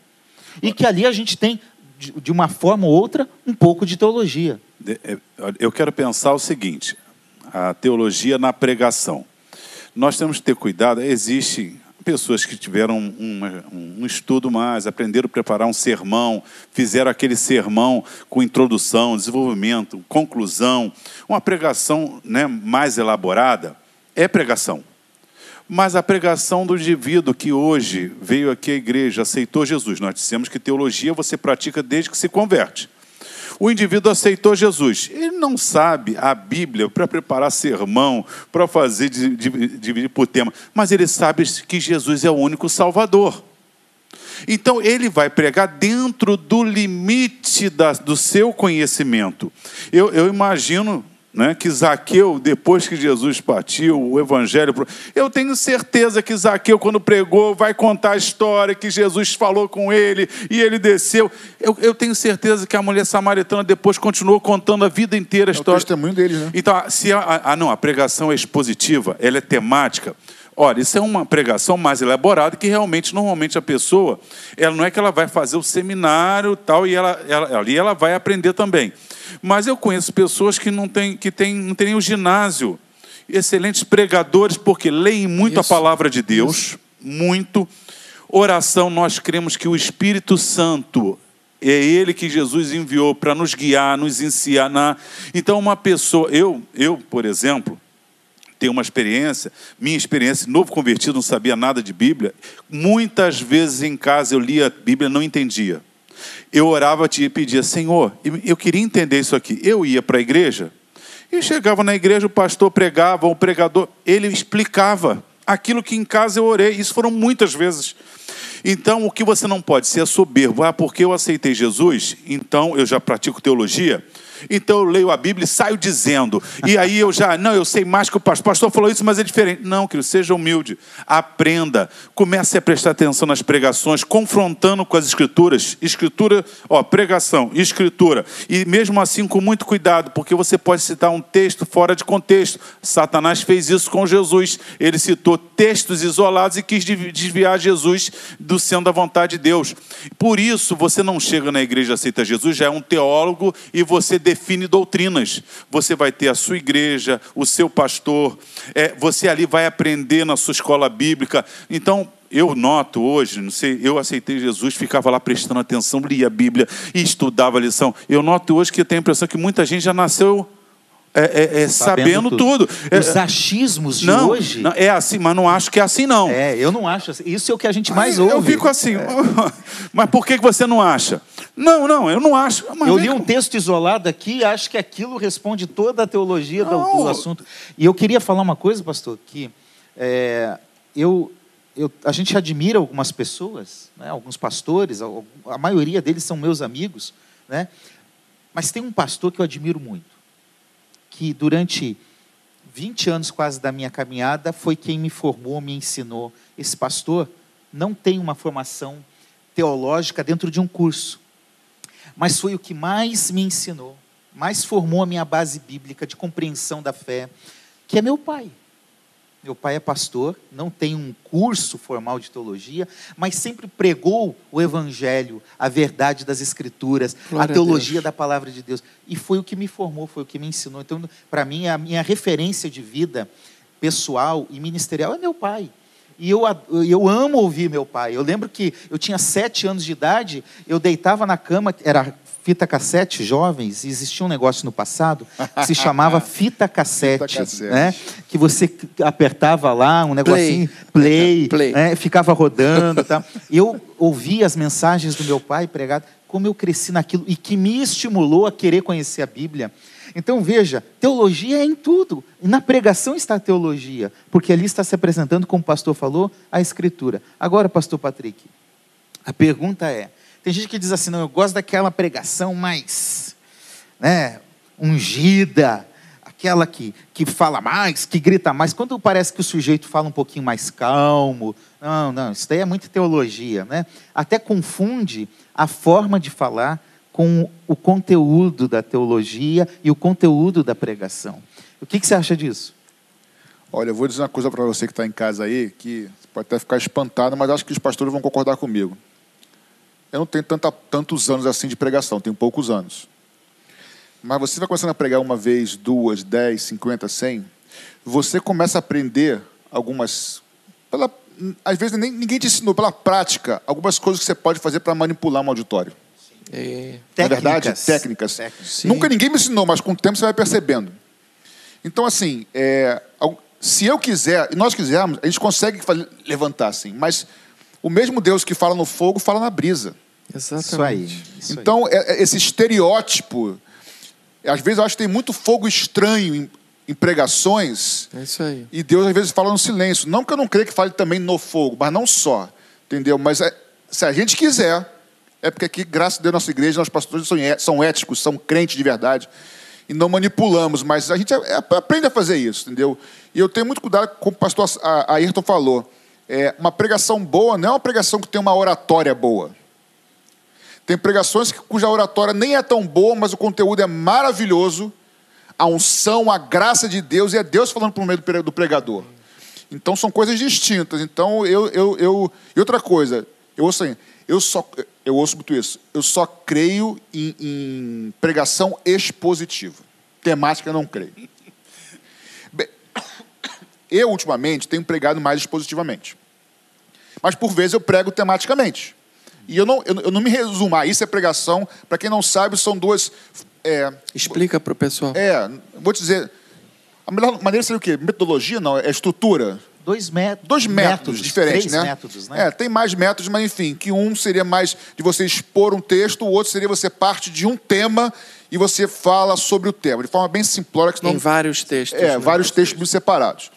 E que ali a gente tem, de uma forma ou outra, um pouco de teologia. É, eu quero pensar o seguinte: a teologia na pregação. Nós temos que ter cuidado, existe pessoas que tiveram um, um, um, estudo mais, aprenderam a preparar um sermão, fizeram aquele sermão com introdução, desenvolvimento, conclusão, uma pregação né, mais elaborada é pregação. Mas a pregação do indivíduo que hoje veio aqui à igreja, aceitou Jesus, nós dissemos que teologia você pratica desde que se converte. O indivíduo aceitou Jesus. Ele não sabe a Bíblia para preparar sermão, para fazer dividir por tema, mas ele sabe que Jesus é o único Salvador. Então ele vai pregar dentro do limite da, do seu conhecimento. Eu, eu imagino né, que Zaqueu, depois que Jesus partiu, o evangelho. Eu tenho certeza que Zaqueu, quando pregou, vai contar a história que Jesus falou com ele e ele desceu. Eu, eu tenho certeza que a mulher samaritana depois continuou contando a vida inteira a história. É o testemunho deles, né? Então, se a, a, não, a pregação é expositiva, ela é temática. Olha, isso é uma pregação mais elaborada que realmente, normalmente, a pessoa, ela não é que ela vai fazer o seminário tal, e ela, ela, ali ela vai aprender também. Mas eu conheço pessoas que não têm, que têm, não têm nem o ginásio. Excelentes pregadores, porque leem muito isso, a palavra de Deus, isso. muito. Oração, nós cremos que o Espírito Santo é ele que Jesus enviou para nos guiar, nos ensinar. Então, uma pessoa, eu, eu, por exemplo, tenho uma experiência, minha experiência, novo convertido, não sabia nada de Bíblia. Muitas vezes em casa eu lia a Bíblia, não entendia. Eu orava e pedia, Senhor, eu queria entender isso aqui. Eu ia para a igreja e chegava na igreja, o pastor pregava, o pregador, ele explicava aquilo que em casa eu orei. Isso foram muitas vezes. Então, o que você não pode ser é soberbo. Ah, porque eu aceitei Jesus, então eu já pratico teologia. Então eu leio a Bíblia e saio dizendo. E aí eu já, não, eu sei mais que o pastor. O pastor falou isso, mas é diferente. Não, querido, seja humilde. Aprenda. Comece a prestar atenção nas pregações, confrontando com as escrituras. Escritura, ó, pregação, escritura. E mesmo assim, com muito cuidado, porque você pode citar um texto fora de contexto. Satanás fez isso com Jesus. Ele citou textos isolados e quis desviar Jesus do sendo da vontade de Deus. Por isso, você não chega na igreja aceita Jesus, já é um teólogo e você define doutrinas. Você vai ter a sua igreja, o seu pastor, é, você ali vai aprender na sua escola bíblica. Então, eu noto hoje, não sei, eu aceitei Jesus, ficava lá prestando atenção, lia a Bíblia e estudava a lição. Eu noto hoje que eu tenho a impressão que muita gente já nasceu é, é, é, sabendo, sabendo, tudo. É, Os achismos de não, hoje. Não, é assim, mas não acho que é assim, não. É, eu não acho assim. Isso é o que a gente mais ouve. Eu fico assim, é. [LAUGHS] mas por que você não acha? Não, não, eu não acho. Eu li um texto isolado aqui e acho que aquilo responde toda a teologia do, do, assunto. E eu queria falar uma coisa, pastor, que é, eu, eu, a gente admira algumas pessoas, né, alguns pastores, a, a maioria deles são meus amigos, né, mas tem um pastor que eu admiro muito que durante 20 anos quase da minha caminhada foi quem me formou, me ensinou. Esse pastor não tem uma formação teológica dentro de um curso, mas foi o que mais me ensinou, mais formou a minha base bíblica de compreensão da fé, que é meu pai. Meu pai é pastor, não tem um curso formal de teologia, mas sempre pregou o evangelho, a verdade das escrituras, Glória a teologia a da palavra de Deus. E foi o que me formou, foi o que me ensinou. Então, para mim, a minha referência de vida pessoal e ministerial é meu pai. E eu, eu amo ouvir meu pai. Eu lembro que eu tinha sete anos de idade, eu deitava na cama, era fita cassete jovens, existia um negócio no passado que se chamava [LAUGHS] fita cassete, fita cassete. Né? que você apertava lá, um negocinho, play, play, play. Né? ficava rodando. Tá? Eu ouvia as mensagens do meu pai pregado, como eu cresci naquilo e que me estimulou a querer conhecer a Bíblia. Então veja, teologia é em tudo. E na pregação está a teologia, porque ali está se apresentando, como o pastor falou, a Escritura. Agora, pastor Patrick, a pergunta é: tem gente que diz assim, não, eu gosto daquela pregação mais né, ungida, aquela que, que fala mais, que grita mais. Quando parece que o sujeito fala um pouquinho mais calmo, não, não, isso daí é muita teologia, né? Até confunde a forma de falar com o conteúdo da teologia e o conteúdo da pregação. O que, que você acha disso? Olha, eu vou dizer uma coisa para você que está em casa aí, que pode até ficar espantado, mas acho que os pastores vão concordar comigo. Eu não tenho tanta, tantos anos assim de pregação, tenho poucos anos. Mas você vai começando a pregar uma vez, duas, dez, cinquenta, cem, você começa a aprender algumas. Pela, às vezes nem, ninguém te ensinou pela prática algumas coisas que você pode fazer para manipular um auditório. É. Na verdade, técnicas. técnicas. Nunca ninguém me ensinou, mas com o tempo você vai percebendo. Então, assim, é, se eu quiser, e nós quisermos, a gente consegue levantar assim, mas o mesmo Deus que fala no fogo fala na brisa. Exatamente. Isso aí. Isso então, é, é, esse estereótipo, às vezes eu acho que tem muito fogo estranho em, em pregações. É isso aí. E Deus às vezes fala no silêncio. Não que eu não creia que fale também no fogo, mas não só. Entendeu? Mas é, se a gente quiser, é porque aqui, graças a Deus, nossa igreja, nossos pastores são, são éticos, são crentes de verdade. E não manipulamos, mas a gente é, é, aprende a fazer isso, entendeu? E eu tenho muito cuidado, como o pastor Ayrton falou. É, uma pregação boa não é uma pregação que tem uma oratória boa. Tem pregações cuja oratória nem é tão boa, mas o conteúdo é maravilhoso. A unção, a graça de Deus, e é Deus falando por meio do pregador. Então são coisas distintas. Então eu, eu, eu e outra coisa, eu ouço assim, eu só eu ouço muito isso. Eu só creio em, em pregação expositiva. Temática eu não creio. Eu ultimamente tenho pregado mais expositivamente. Mas por vezes eu prego tematicamente. E eu não, eu, eu não me resumo, ah, isso é pregação. Para quem não sabe, são duas. É, Explica para o pessoal. É, vou te dizer. A melhor maneira seria o quê? Metodologia? Não, é estrutura. Dois, métodos. Dois métodos, métodos diferentes, né? métodos, né? É, tem mais métodos, mas enfim, que um seria mais de você expor um texto, o outro seria você parte de um tema e você fala sobre o tema, de forma bem simplória. Que senão, em vários textos. É, né? vários textos separados.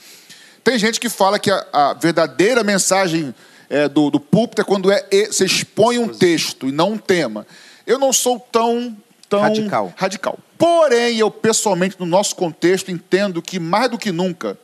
Tem gente que fala que a, a verdadeira mensagem é, do, do púlpito é quando é, você expõe um texto e não um tema. Eu não sou tão, tão radical. radical. Porém, eu pessoalmente, no nosso contexto, entendo que mais do que nunca,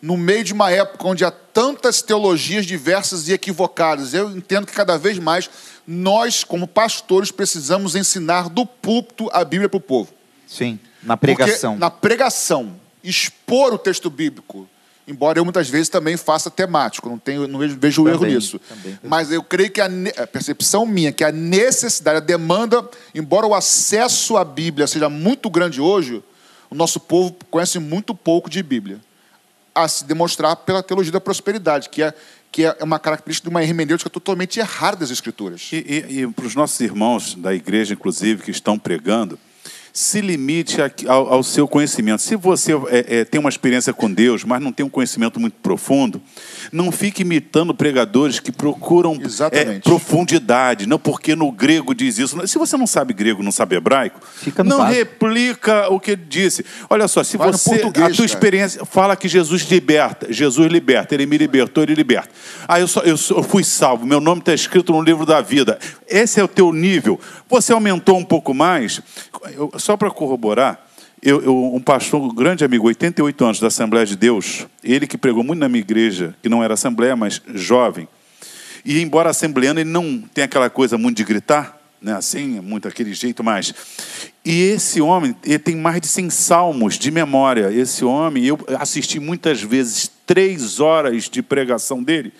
no meio de uma época onde há tantas teologias diversas e equivocadas, eu entendo que cada vez mais nós, como pastores, precisamos ensinar do púlpito a Bíblia para o povo. Sim, na pregação. Porque na pregação, expor o texto bíblico Embora eu muitas vezes também faça temático, não, tenho, não vejo, vejo também, erro nisso. Também. Mas eu creio que a, a, percepção minha, que a necessidade, a demanda, embora o acesso à Bíblia seja muito grande hoje, o nosso povo conhece muito pouco de Bíblia. A se demonstrar pela teologia da prosperidade, que é, que é uma característica de uma hermenêutica totalmente errada das Escrituras. E, e, e para os nossos irmãos da igreja, inclusive, que estão pregando, se limite ao, ao, seu conhecimento. Se você é, é, tem uma experiência com Deus, mas não tem um conhecimento muito profundo, não fique imitando pregadores que procuram é, profundidade, não porque no grego diz isso. Se você não sabe grego, não sabe hebraico, não base. replica o que ele disse. Olha só, se Vai você a tua experiência fala que Jesus liberta, Jesus liberta, ele me libertou, ele liberta. Ah, eu, só, eu, eu fui salvo, meu nome está escrito no livro da vida. Esse é o teu nível. Você aumentou um pouco mais. Eu, só para corroborar, eu, eu, um pastor, um grande amigo, 88 anos da Assembleia de Deus, ele que pregou muito na minha igreja, que não era Assembleia, mas jovem, e embora assembleano, ele não tem aquela coisa muito de gritar, né, assim, muito aquele jeito mais. E esse homem, ele tem mais de 100 salmos de memória. Esse homem, eu assisti muitas vezes três horas de pregação dele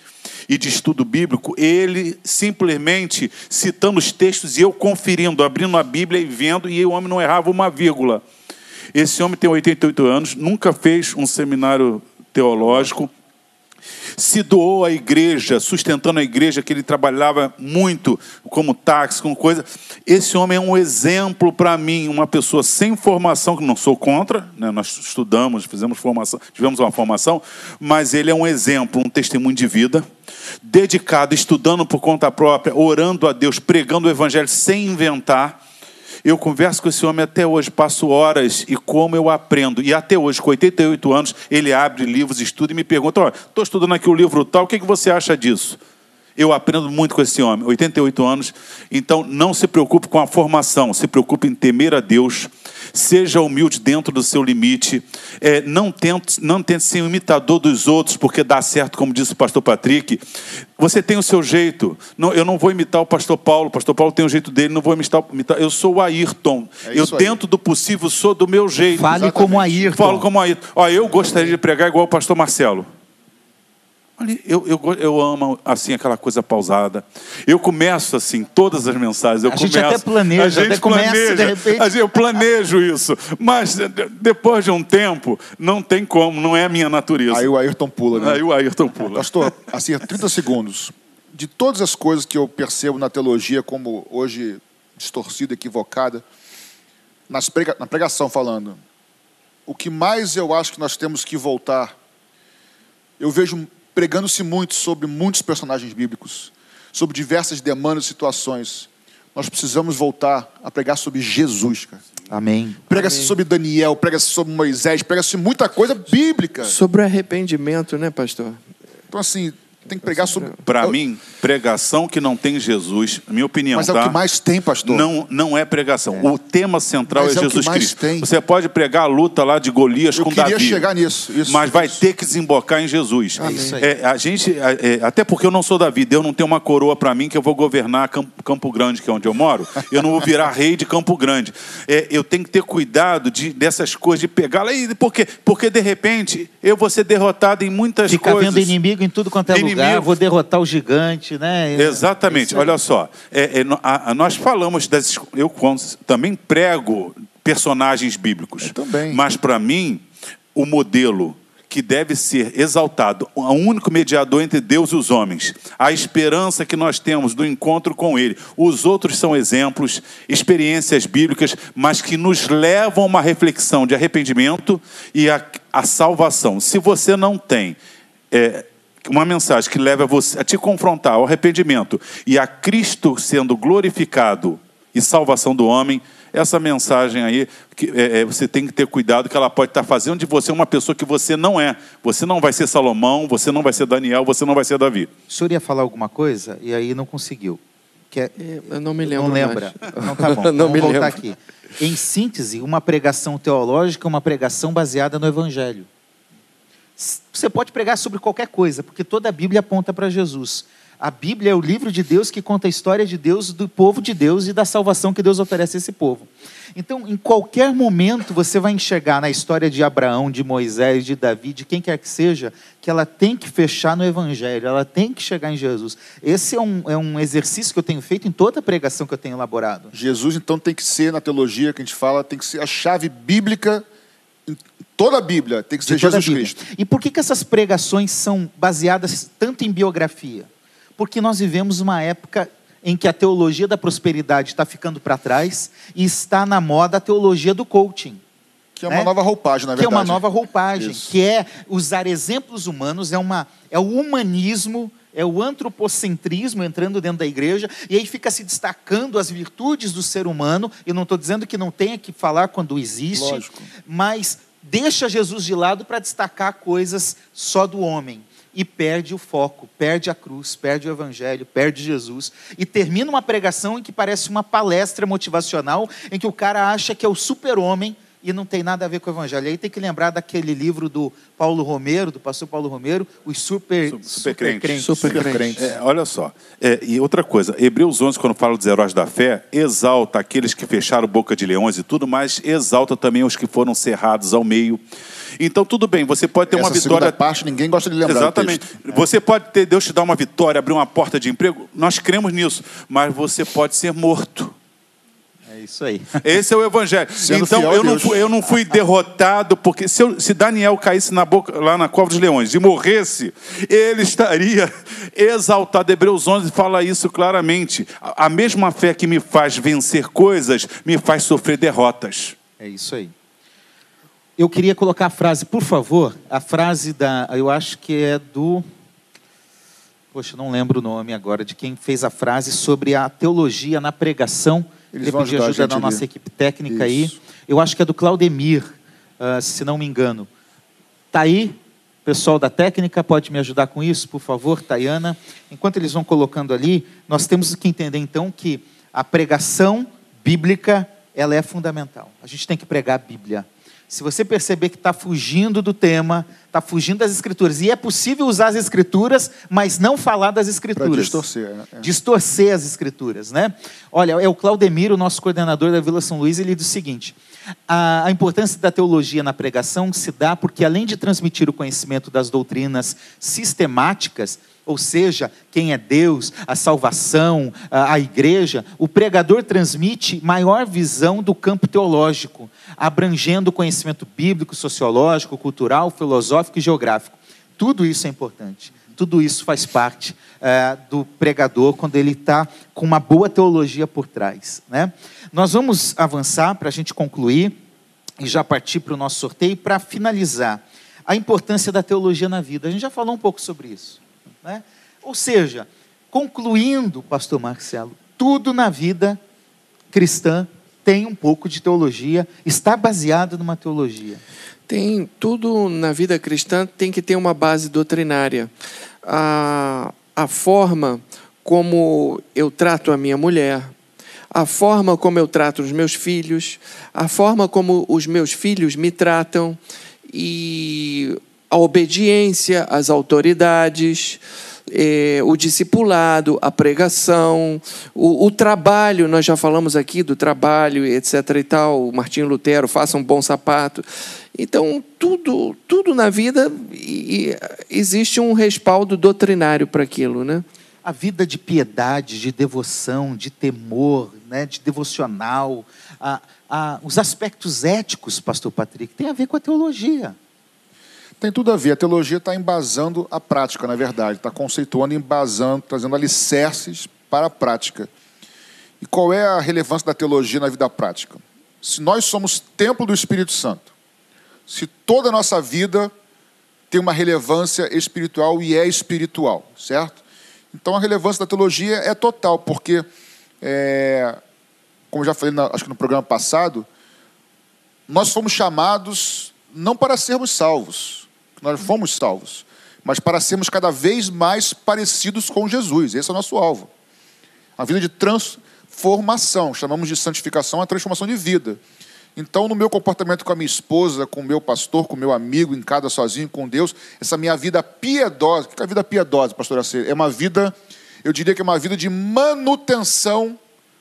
e de estudo bíblico, ele simplesmente citando os textos e eu conferindo, abrindo a Bíblia e vendo, e o homem não errava uma vírgula. Esse homem tem 88 anos, nunca fez um seminário teológico, se doou à igreja, sustentando a igreja, que ele trabalhava muito como táxi, como coisa. Esse homem é um exemplo para mim, uma pessoa sem formação, que não sou contra, né? nós estudamos, fizemos formação, tivemos uma formação, mas ele é um exemplo, um testemunho de vida, dedicado, estudando por conta própria, orando a Deus, pregando o evangelho sem inventar eu converso com esse homem até hoje, passo horas e como eu aprendo. E até hoje, com 88 anos, ele abre livros, estuda e me pergunta: estou estudando aqui o livro tal, o que, que você acha disso? Eu aprendo muito com esse homem, 88 anos. Então, não se preocupe com a formação, se preocupe em temer a Deus. Seja humilde dentro do seu limite. É, não, tente, não tente ser um imitador dos outros, porque dá certo, como disse o pastor Patrick. Você tem o seu jeito. Não, eu não vou imitar o pastor Paulo. O pastor Paulo tem o jeito dele, não vou imitar. imitar. Eu sou o Ayrton. É eu, dentro do possível, sou do meu jeito. Fale Exatamente. como Ayrton. Falo como Ayrton. Ó, eu gostaria de pregar igual o pastor Marcelo. Eu, eu, eu amo assim aquela coisa pausada. Eu começo assim todas as mensagens. Eu a começo, gente até planeja, a gente até planeja, começa, de repente. Eu planejo isso, mas depois de um tempo não tem como, não é a minha natureza. Aí o Ayrton pula, né? Aí o Ayrton pula. Pastor, assim, 30 segundos. De todas as coisas que eu percebo na teologia como hoje distorcida, equivocada, nas prega, na pregação falando, o que mais eu acho que nós temos que voltar, eu vejo pregando-se muito sobre muitos personagens bíblicos, sobre diversas demandas e situações. Nós precisamos voltar a pregar sobre Jesus, cara. Amém. Prega-se sobre Daniel, prega-se sobre Moisés, prega-se muita coisa bíblica. Sobre arrependimento, né, pastor? Então, assim, Tem que pregar sobre. Para mim, pregação que não tem Jesus, minha opinião. Mas é tá? o que mais tem, pastor. Não, não é pregação. É. O tema central mas é, é Jesus Cristo. Tem. Você pode pregar a luta lá de Golias Eu com Davi. Eu queria chegar nisso. Isso, mas isso. vai ter que desembocar em Jesus. É, a gente, é, até porque eu não sou Davi, Deus não tem uma coroa para mim que eu vou governar Campo, Campo, Grande, que é onde eu moro. Eu não vou virar [LAUGHS] rei de Campo Grande. É, eu tenho que ter cuidado de, dessas coisas, de pegar lá. Por quê? Porque de repente eu vou ser derrotado em muitas Fica coisas. Fica vendo inimigo em tudo quanto é inimigo. Lugar. Vou derrotar o gigante, né? Exatamente. Olha só, é, é, a, a, nós falamos das, eu também prego personagens bíblicos. Eu também. Mas para mim, o modelo que deve ser exaltado, o único mediador entre Deus e os homens, a esperança que nós temos do encontro com Ele. Os outros são exemplos, experiências bíblicas, mas que nos levam a uma reflexão de arrependimento e a, a salvação. Se você não tem é, uma mensagem que leva você a te confrontar ao arrependimento e a Cristo sendo glorificado e salvação do homem, essa mensagem aí, que, é, é, você tem que ter cuidado que ela pode estar fazendo de você uma pessoa que você não é. Você não vai ser Salomão, você não vai ser Daniel, você não vai ser Davi. O senhor ia falar alguma coisa e aí não conseguiu. Que é, eu não me lembro. Não lembra? Mais. Não tá bom. [LAUGHS] não Vamos me voltar lembro. aqui. Em síntese, uma pregação teológica é uma pregação baseada no Evangelho. Você pode pregar sobre qualquer coisa, porque toda a Bíblia aponta para Jesus. A Bíblia é o livro de Deus que conta a história de Deus, do povo de Deus e da salvação que Deus oferece a esse povo. Então, em qualquer momento, você vai enxergar na história de Abraão, de Moisés, de Davi, de quem quer que seja, que ela tem que fechar no Evangelho, ela tem que chegar em Jesus. Esse é um, é um exercício que eu tenho feito em toda a pregação que eu tenho elaborado. Jesus, então, tem que ser, na teologia que a gente fala, tem que ser a chave bíblica toda a Bíblia tem que ser Jesus Cristo. E por que, que essas pregações são baseadas tanto em biografia? Porque nós vivemos uma época em que a teologia da prosperidade está ficando para trás e está na moda a teologia do coaching. Que é uma né? nova roupagem, na verdade. Que é uma nova roupagem, Isso. que é usar exemplos humanos, é, uma, é o humanismo, é o antropocentrismo entrando dentro da igreja, e aí fica se destacando as virtudes do ser humano, e não estou dizendo que não tenha que falar quando existe, Lógico. mas deixa Jesus de lado para destacar coisas só do homem. E perde o foco, perde a cruz, perde o evangelho, perde Jesus. E termina uma pregação em que parece uma palestra motivacional em que o cara acha que é o super-homem e não tem nada a ver com o evangelho. Aí tem que lembrar daquele livro do Paulo Romero, do pastor Paulo Romero, os super, super, super crentes. crentes. Super crentes. crentes. É, olha só, é, e outra coisa, Hebreus 11, quando fala dos heróis da fé, exalta aqueles que fecharam boca de leões e tudo, mas exalta também os que foram cerrados ao meio. Então, tudo bem, você pode ter Essa uma vitória. parte, ninguém gosta de lembrar. Exatamente. Você pode ter Deus te dar uma vitória, abrir uma porta de emprego. Nós cremos nisso, mas você pode ser morto. É isso aí. Esse é o evangelho. [LAUGHS] Sendo então eu não, fui, eu não fui derrotado, porque se, eu, se, Daniel caísse na boca, lá na cova dos leões e morresse, ele estaria [LAUGHS] exaltado. Hebreus 11 fala isso claramente. A, a mesma fé que me faz vencer coisas, me faz sofrer derrotas. É isso aí. Eu queria colocar a frase, por favor, a frase da, eu acho que é do Poxa, não lembro o nome agora de quem fez a frase sobre a teologia na pregação eles vão ajudar ajuda da nossa equipe técnica Isso. aí. Eu acho que é do Claudemir, uh, se não me engano. Está aí, pessoal da técnica, pode me ajudar com isso, por favor, Tayana. Enquanto eles vão colocando ali, nós temos que entender então que a pregação bíblica ela é fundamental. A gente tem que pregar a Bíblia. Se você perceber que está fugindo do tema, está fugindo das escrituras, e é possível usar as escrituras, mas não falar das escrituras. Para distorcer. Né? É. Distorcer as escrituras, né? Olha, é o Claudemiro, nosso coordenador da Vila São Luís, ele diz o seguinte: a, a importância da teologia na pregação se dá porque, além de transmitir o conhecimento das doutrinas sistemáticas, ou seja, quem é Deus, a salvação, a, igreja, o pregador transmite maior visão do campo teológico, abrangendo o conhecimento bíblico, sociológico, cultural, filosófico e geográfico. Tudo isso é importante. Tudo isso faz parte é, do pregador quando ele está com uma boa teologia por trás. Né? Nós vamos avançar para a gente concluir e já partir para o nosso sorteio para finalizar a importância da teologia na vida. A gente já falou um pouco sobre isso. Né? Ou seja, concluindo, pastor Marcelo, tudo na vida cristã tem um pouco de teologia, está baseado numa teologia. Tem tudo na vida cristã tem que ter uma base doutrinária. a, a forma como eu trato a minha mulher, a forma como eu trato os meus filhos, a forma como os meus filhos me tratam e a obediência às autoridades, eh, o discipulado, a pregação, o, o, trabalho, nós já falamos aqui do trabalho, etc. e tal, Martinho Lutero, faça um bom sapato. Então, tudo, tudo na vida e, e existe um respaldo doutrinário para aquilo, né? A vida de piedade, de devoção, de temor, né, de devocional, a, a, os aspectos éticos, pastor Patrick, tem a ver com a teologia. Tem tudo a ver. A teologia está embasando a prática, na verdade. Está conceituando, embasando, trazendo alicerces para a prática. E qual é a relevância da teologia na vida prática? Se nós somos templo do Espírito Santo, se toda a nossa vida tem uma relevância espiritual e é espiritual, certo? Então a relevância da teologia é total, porque, é, como já falei, na, acho que no programa passado, nós fomos chamados não para sermos salvos, nós fomos salvos, mas para sermos cada vez mais parecidos com Jesus. Esse é o nosso alvo. A vida de transformação, chamamos de santificação a transformação de vida. Então, no meu comportamento com a minha esposa, com o meu pastor, com o meu amigo, em cada sozinho com Deus, essa minha vida piedosa, o que é a vida piedosa, pastor Acer? É uma vida, eu diria que é uma vida de manutenção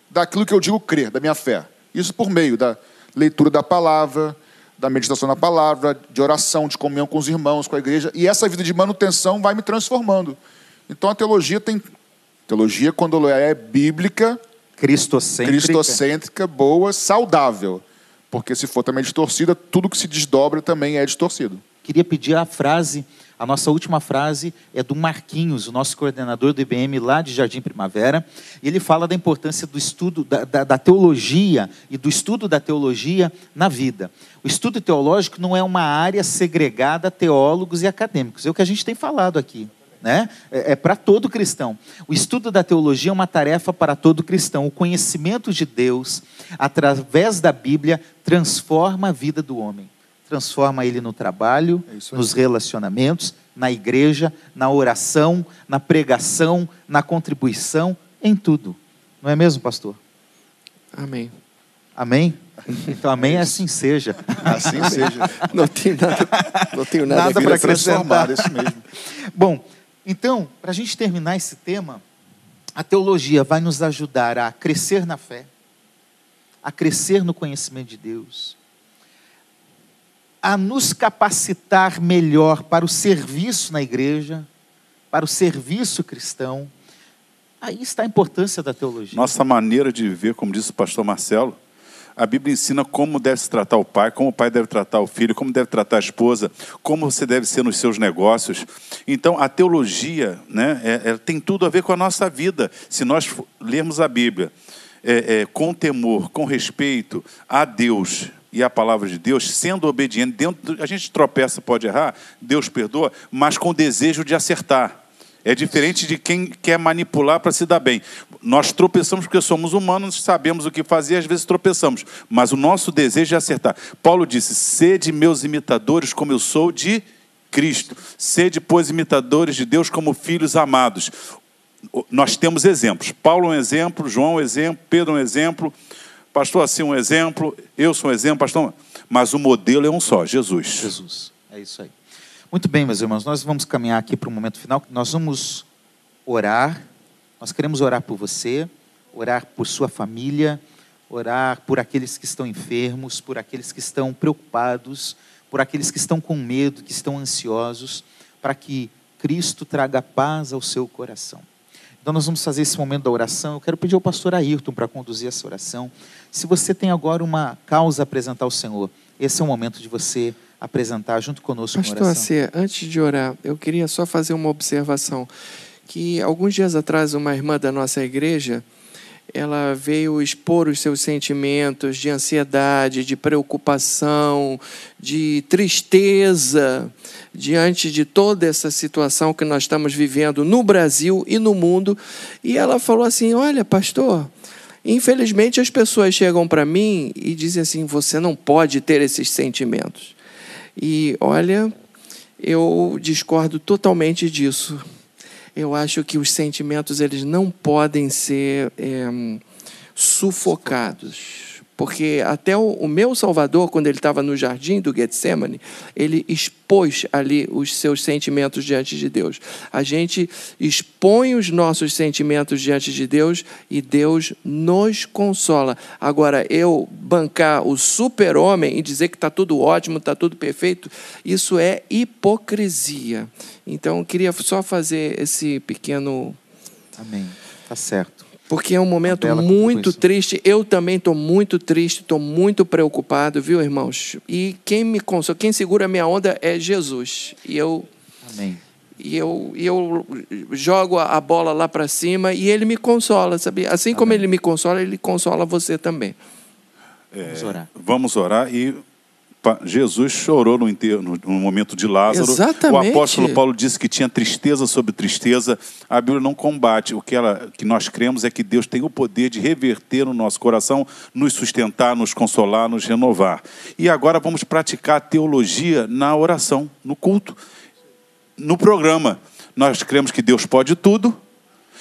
daquilo que eu digo crer, da minha fé. Isso por meio da leitura da palavra, da meditação na palavra, de oração, de comunhão com os irmãos, com a igreja, e essa vida de manutenção vai me transformando. Então a teologia tem teologia quando ela é bíblica, cristocêntrica, cristocêntrica boa, saudável. Porque se for também distorcida, tudo que se desdobra também é distorcido. Queria pedir a frase a nossa última frase é do Marquinhos, o nosso coordenador do IBM lá de Jardim Primavera. E ele fala da importância do estudo da, da, da teologia e do estudo da teologia na vida. O estudo teológico não é uma área segregada a teólogos e acadêmicos. É o que a gente tem falado aqui. Né? É, é para todo cristão. O estudo da teologia é uma tarefa para todo cristão. O conhecimento de Deus, através da Bíblia, transforma a vida do homem transforma ele no trabalho, é nos relacionamentos, na igreja, na oração, na pregação, na contribuição, em tudo. Não é mesmo, pastor? Amém. Amém? [LAUGHS] Então, amém, é assim seja. Assim seja. Não tenho nada, não tenho nada, nada para transformar, isso mesmo. Bom, então, para a gente terminar esse tema, a teologia vai nos ajudar a crescer na fé, a crescer no conhecimento de Deus, a nos capacitar melhor para o serviço na igreja, para o serviço cristão. Aí está a importância da teologia. Nossa maneira de viver, como disse o pastor Marcelo, a Bíblia ensina como deve se tratar o pai, como o pai deve tratar o filho, como deve tratar a esposa, como você deve ser nos seus negócios. Então, a teologia né, é, é, tem tudo a ver com a nossa vida. Se nós lermos a Bíblia é, é com temor, com respeito a Deus, e a palavra de Deus, sendo obediente, dentro, a gente tropeça, pode errar, Deus perdoa, mas com desejo de acertar. É diferente de quem quer manipular para se dar bem. Nós tropeçamos porque somos humanos, sabemos o que fazer, às vezes tropeçamos, mas o nosso desejo é acertar. Paulo disse: Sede meus imitadores, como eu sou de Cristo. Sede, pois, imitadores de Deus como filhos amados. Nós temos exemplos. Paulo é um exemplo, João é um exemplo, Pedro é um exemplo. Pastor, assim um exemplo, eu sou um exemplo, pastor, mas o modelo é um só, Jesus. Jesus, é isso aí. Muito bem, meus irmãos, nós vamos caminhar aqui para o momento final. Nós vamos orar, nós queremos orar por você, orar por sua família, orar por aqueles que estão enfermos, por aqueles que estão preocupados, por aqueles que estão com medo, que estão ansiosos, para que Cristo traga paz ao seu coração. Então nós vamos fazer esse momento da oração. Eu quero pedir ao pastor Ayrton para conduzir essa oração. Se você tem agora uma causa a apresentar ao Senhor, esse é o momento de você apresentar junto conosco Pastor Acê, antes de orar, eu queria só fazer uma observação. Que alguns dias atrás, uma irmã da nossa igreja, ela veio expor os seus sentimentos de ansiedade, de preocupação, de tristeza diante de toda essa situação que nós estamos vivendo no Brasil e no mundo. E ela falou assim: Olha, pastor, infelizmente as pessoas chegam para mim e dizem assim: Você não pode ter esses sentimentos. E olha, eu discordo totalmente disso. eu acho que os sentimentos eles não podem ser é, sufocados porque até o, o meu Salvador, quando ele estava no jardim do Getsemane, ele expôs ali os seus sentimentos diante de Deus. A gente expõe os nossos sentimentos diante de Deus e Deus nos consola. Agora, eu bancar o super-homem e dizer que está tudo ótimo, está tudo perfeito, isso é hipocrisia. Então, eu queria só fazer esse pequeno. Amém. Tá certo. Porque é um momento muito triste. Eu também estou muito triste, estou muito preocupado, viu, irmãos? E quem me consola, quem segura a minha onda é Jesus. E eu. Amém. E eu, e eu jogo a bola lá para cima e ele me consola, sabia? Assim como ele me consola, ele consola você também. É, vamos orar. Vamos orar e Jesus chorou no, no, no, momento de Lázaro. Exatamente. O apóstolo Paulo disse que tinha tristeza sobre tristeza. A Bíblia não combate. O que, ela, que nós cremos é que Deus tem o poder de reverter no nosso coração, nos sustentar, nos consolar, nos renovar. E agora vamos praticar teologia na oração, no culto, no programa. Nós cremos que Deus pode tudo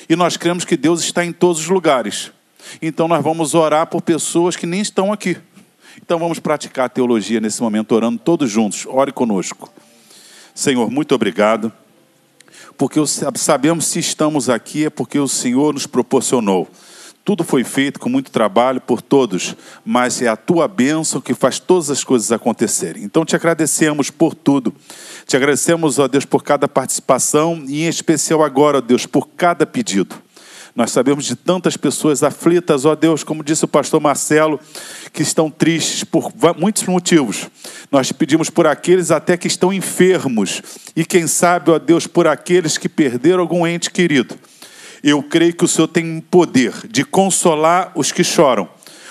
e nós cremos que Deus está em todos os lugares. Então nós vamos orar por pessoas que nem estão aqui. Então vamos praticar a teologia nesse momento, orando todos juntos. Ore conosco. Senhor, muito obrigado, porque sabemos se estamos aqui é porque o Senhor nos proporcionou. Tudo foi feito com muito trabalho por todos, mas é a tua bênção que faz todas as coisas acontecerem. Então te agradecemos por tudo. Te agradecemos, ó Deus, por cada participação e em especial agora, ó Deus, por cada pedido. Nós sabemos de tantas pessoas aflitas, ó Deus, como disse o pastor Marcelo, que estão tristes por muitos motivos. Nós pedimos por aqueles até que estão enfermos e, quem sabe, ó Deus, por aqueles que perderam algum ente querido. Eu creio que o Senhor tem poder de consolar os que choram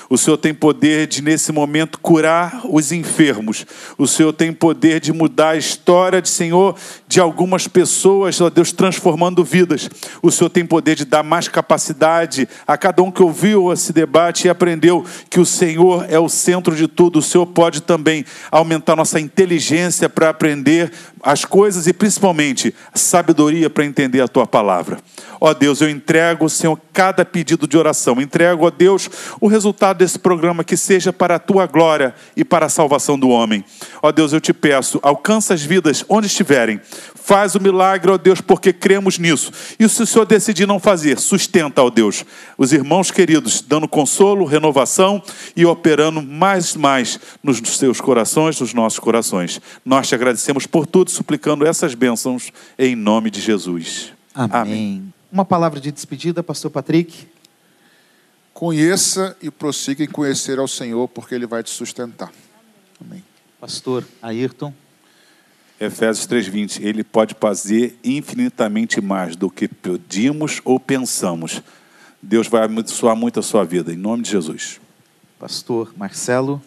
o Senhor tem poder de, nesse momento, curar os enfermos. O Senhor tem poder de mudar a história de Senhor de algumas pessoas, ó Deus, transformando vidas. O Senhor tem poder de dar mais capacidade a cada um que ouviu esse debate e aprendeu que o Senhor é o centro de tudo. O Senhor pode também aumentar nossa inteligência para aprender as coisas e principalmente sabedoria para entender a tua palavra. Ó Deus, eu entrego, Senhor, cada pedido de oração. Entrego, ó Deus, o resultado desse programa que seja para a tua glória e para a salvação do homem. Ó Deus, eu te peço, alcança as vidas onde estiverem. Faz o milagre, ó Deus, porque cremos nisso. E se o Senhor decidir não fazer, sustenta, ó Deus, os irmãos queridos, dando consolo, renovação e operando mais e mais nos seus corações, nos nossos corações. Nós te agradecemos por tudo, suplicando essas bênçãos em nome de Jesus. Amém. Amém. Uma palavra de despedida, pastor Patrick. Conheça e prossiga em conhecer ao Senhor, porque Ele vai te sustentar. Amém. Pastor Ayrton. Efésios 3,20. Ele pode fazer infinitamente mais do que pedimos ou pensamos. Deus vai abençoar muito a sua vida, em nome de Jesus. Pastor Marcelo.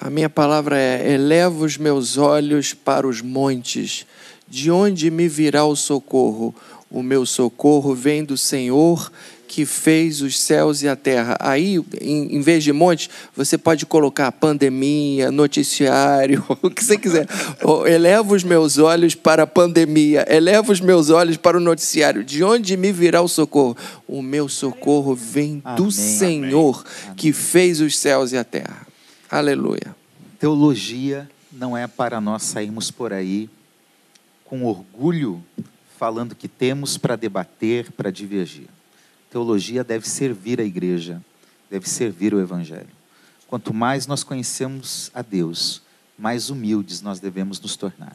A minha palavra é: eleva os meus olhos para os montes, de onde me virá o socorro? O meu socorro vem do Senhor que fez os céus e a terra. Aí, em, em, vez de monte, você pode colocar pandemia, noticiário, [LAUGHS] o que você quiser. Eleva os meus olhos para a pandemia, eleva os meus olhos para o noticiário. De onde me virá o socorro? O meu socorro vem amém, do Senhor amém. que fez os céus e a terra. Aleluia. Teologia não é para nós sairmos por aí com orgulho falando que temos para debater, para divergir. Teologia deve servir a igreja, deve servir o evangelho. Quanto mais nós conhecemos a Deus, mais humildes nós devemos nos tornar.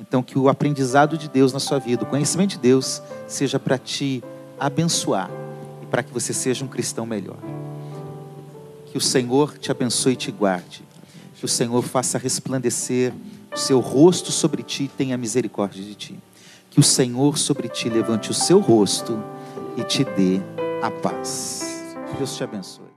Então, que o aprendizado de Deus na sua vida, o conhecimento de Deus, seja para te abençoar e para que você seja um cristão melhor. Que o Senhor te abençoe e te guarde. Que o Senhor faça resplandecer o seu rosto sobre ti e tenha misericórdia de ti que o Senhor sobre ti levante o seu rosto e te dê a paz. Deus te abençoe.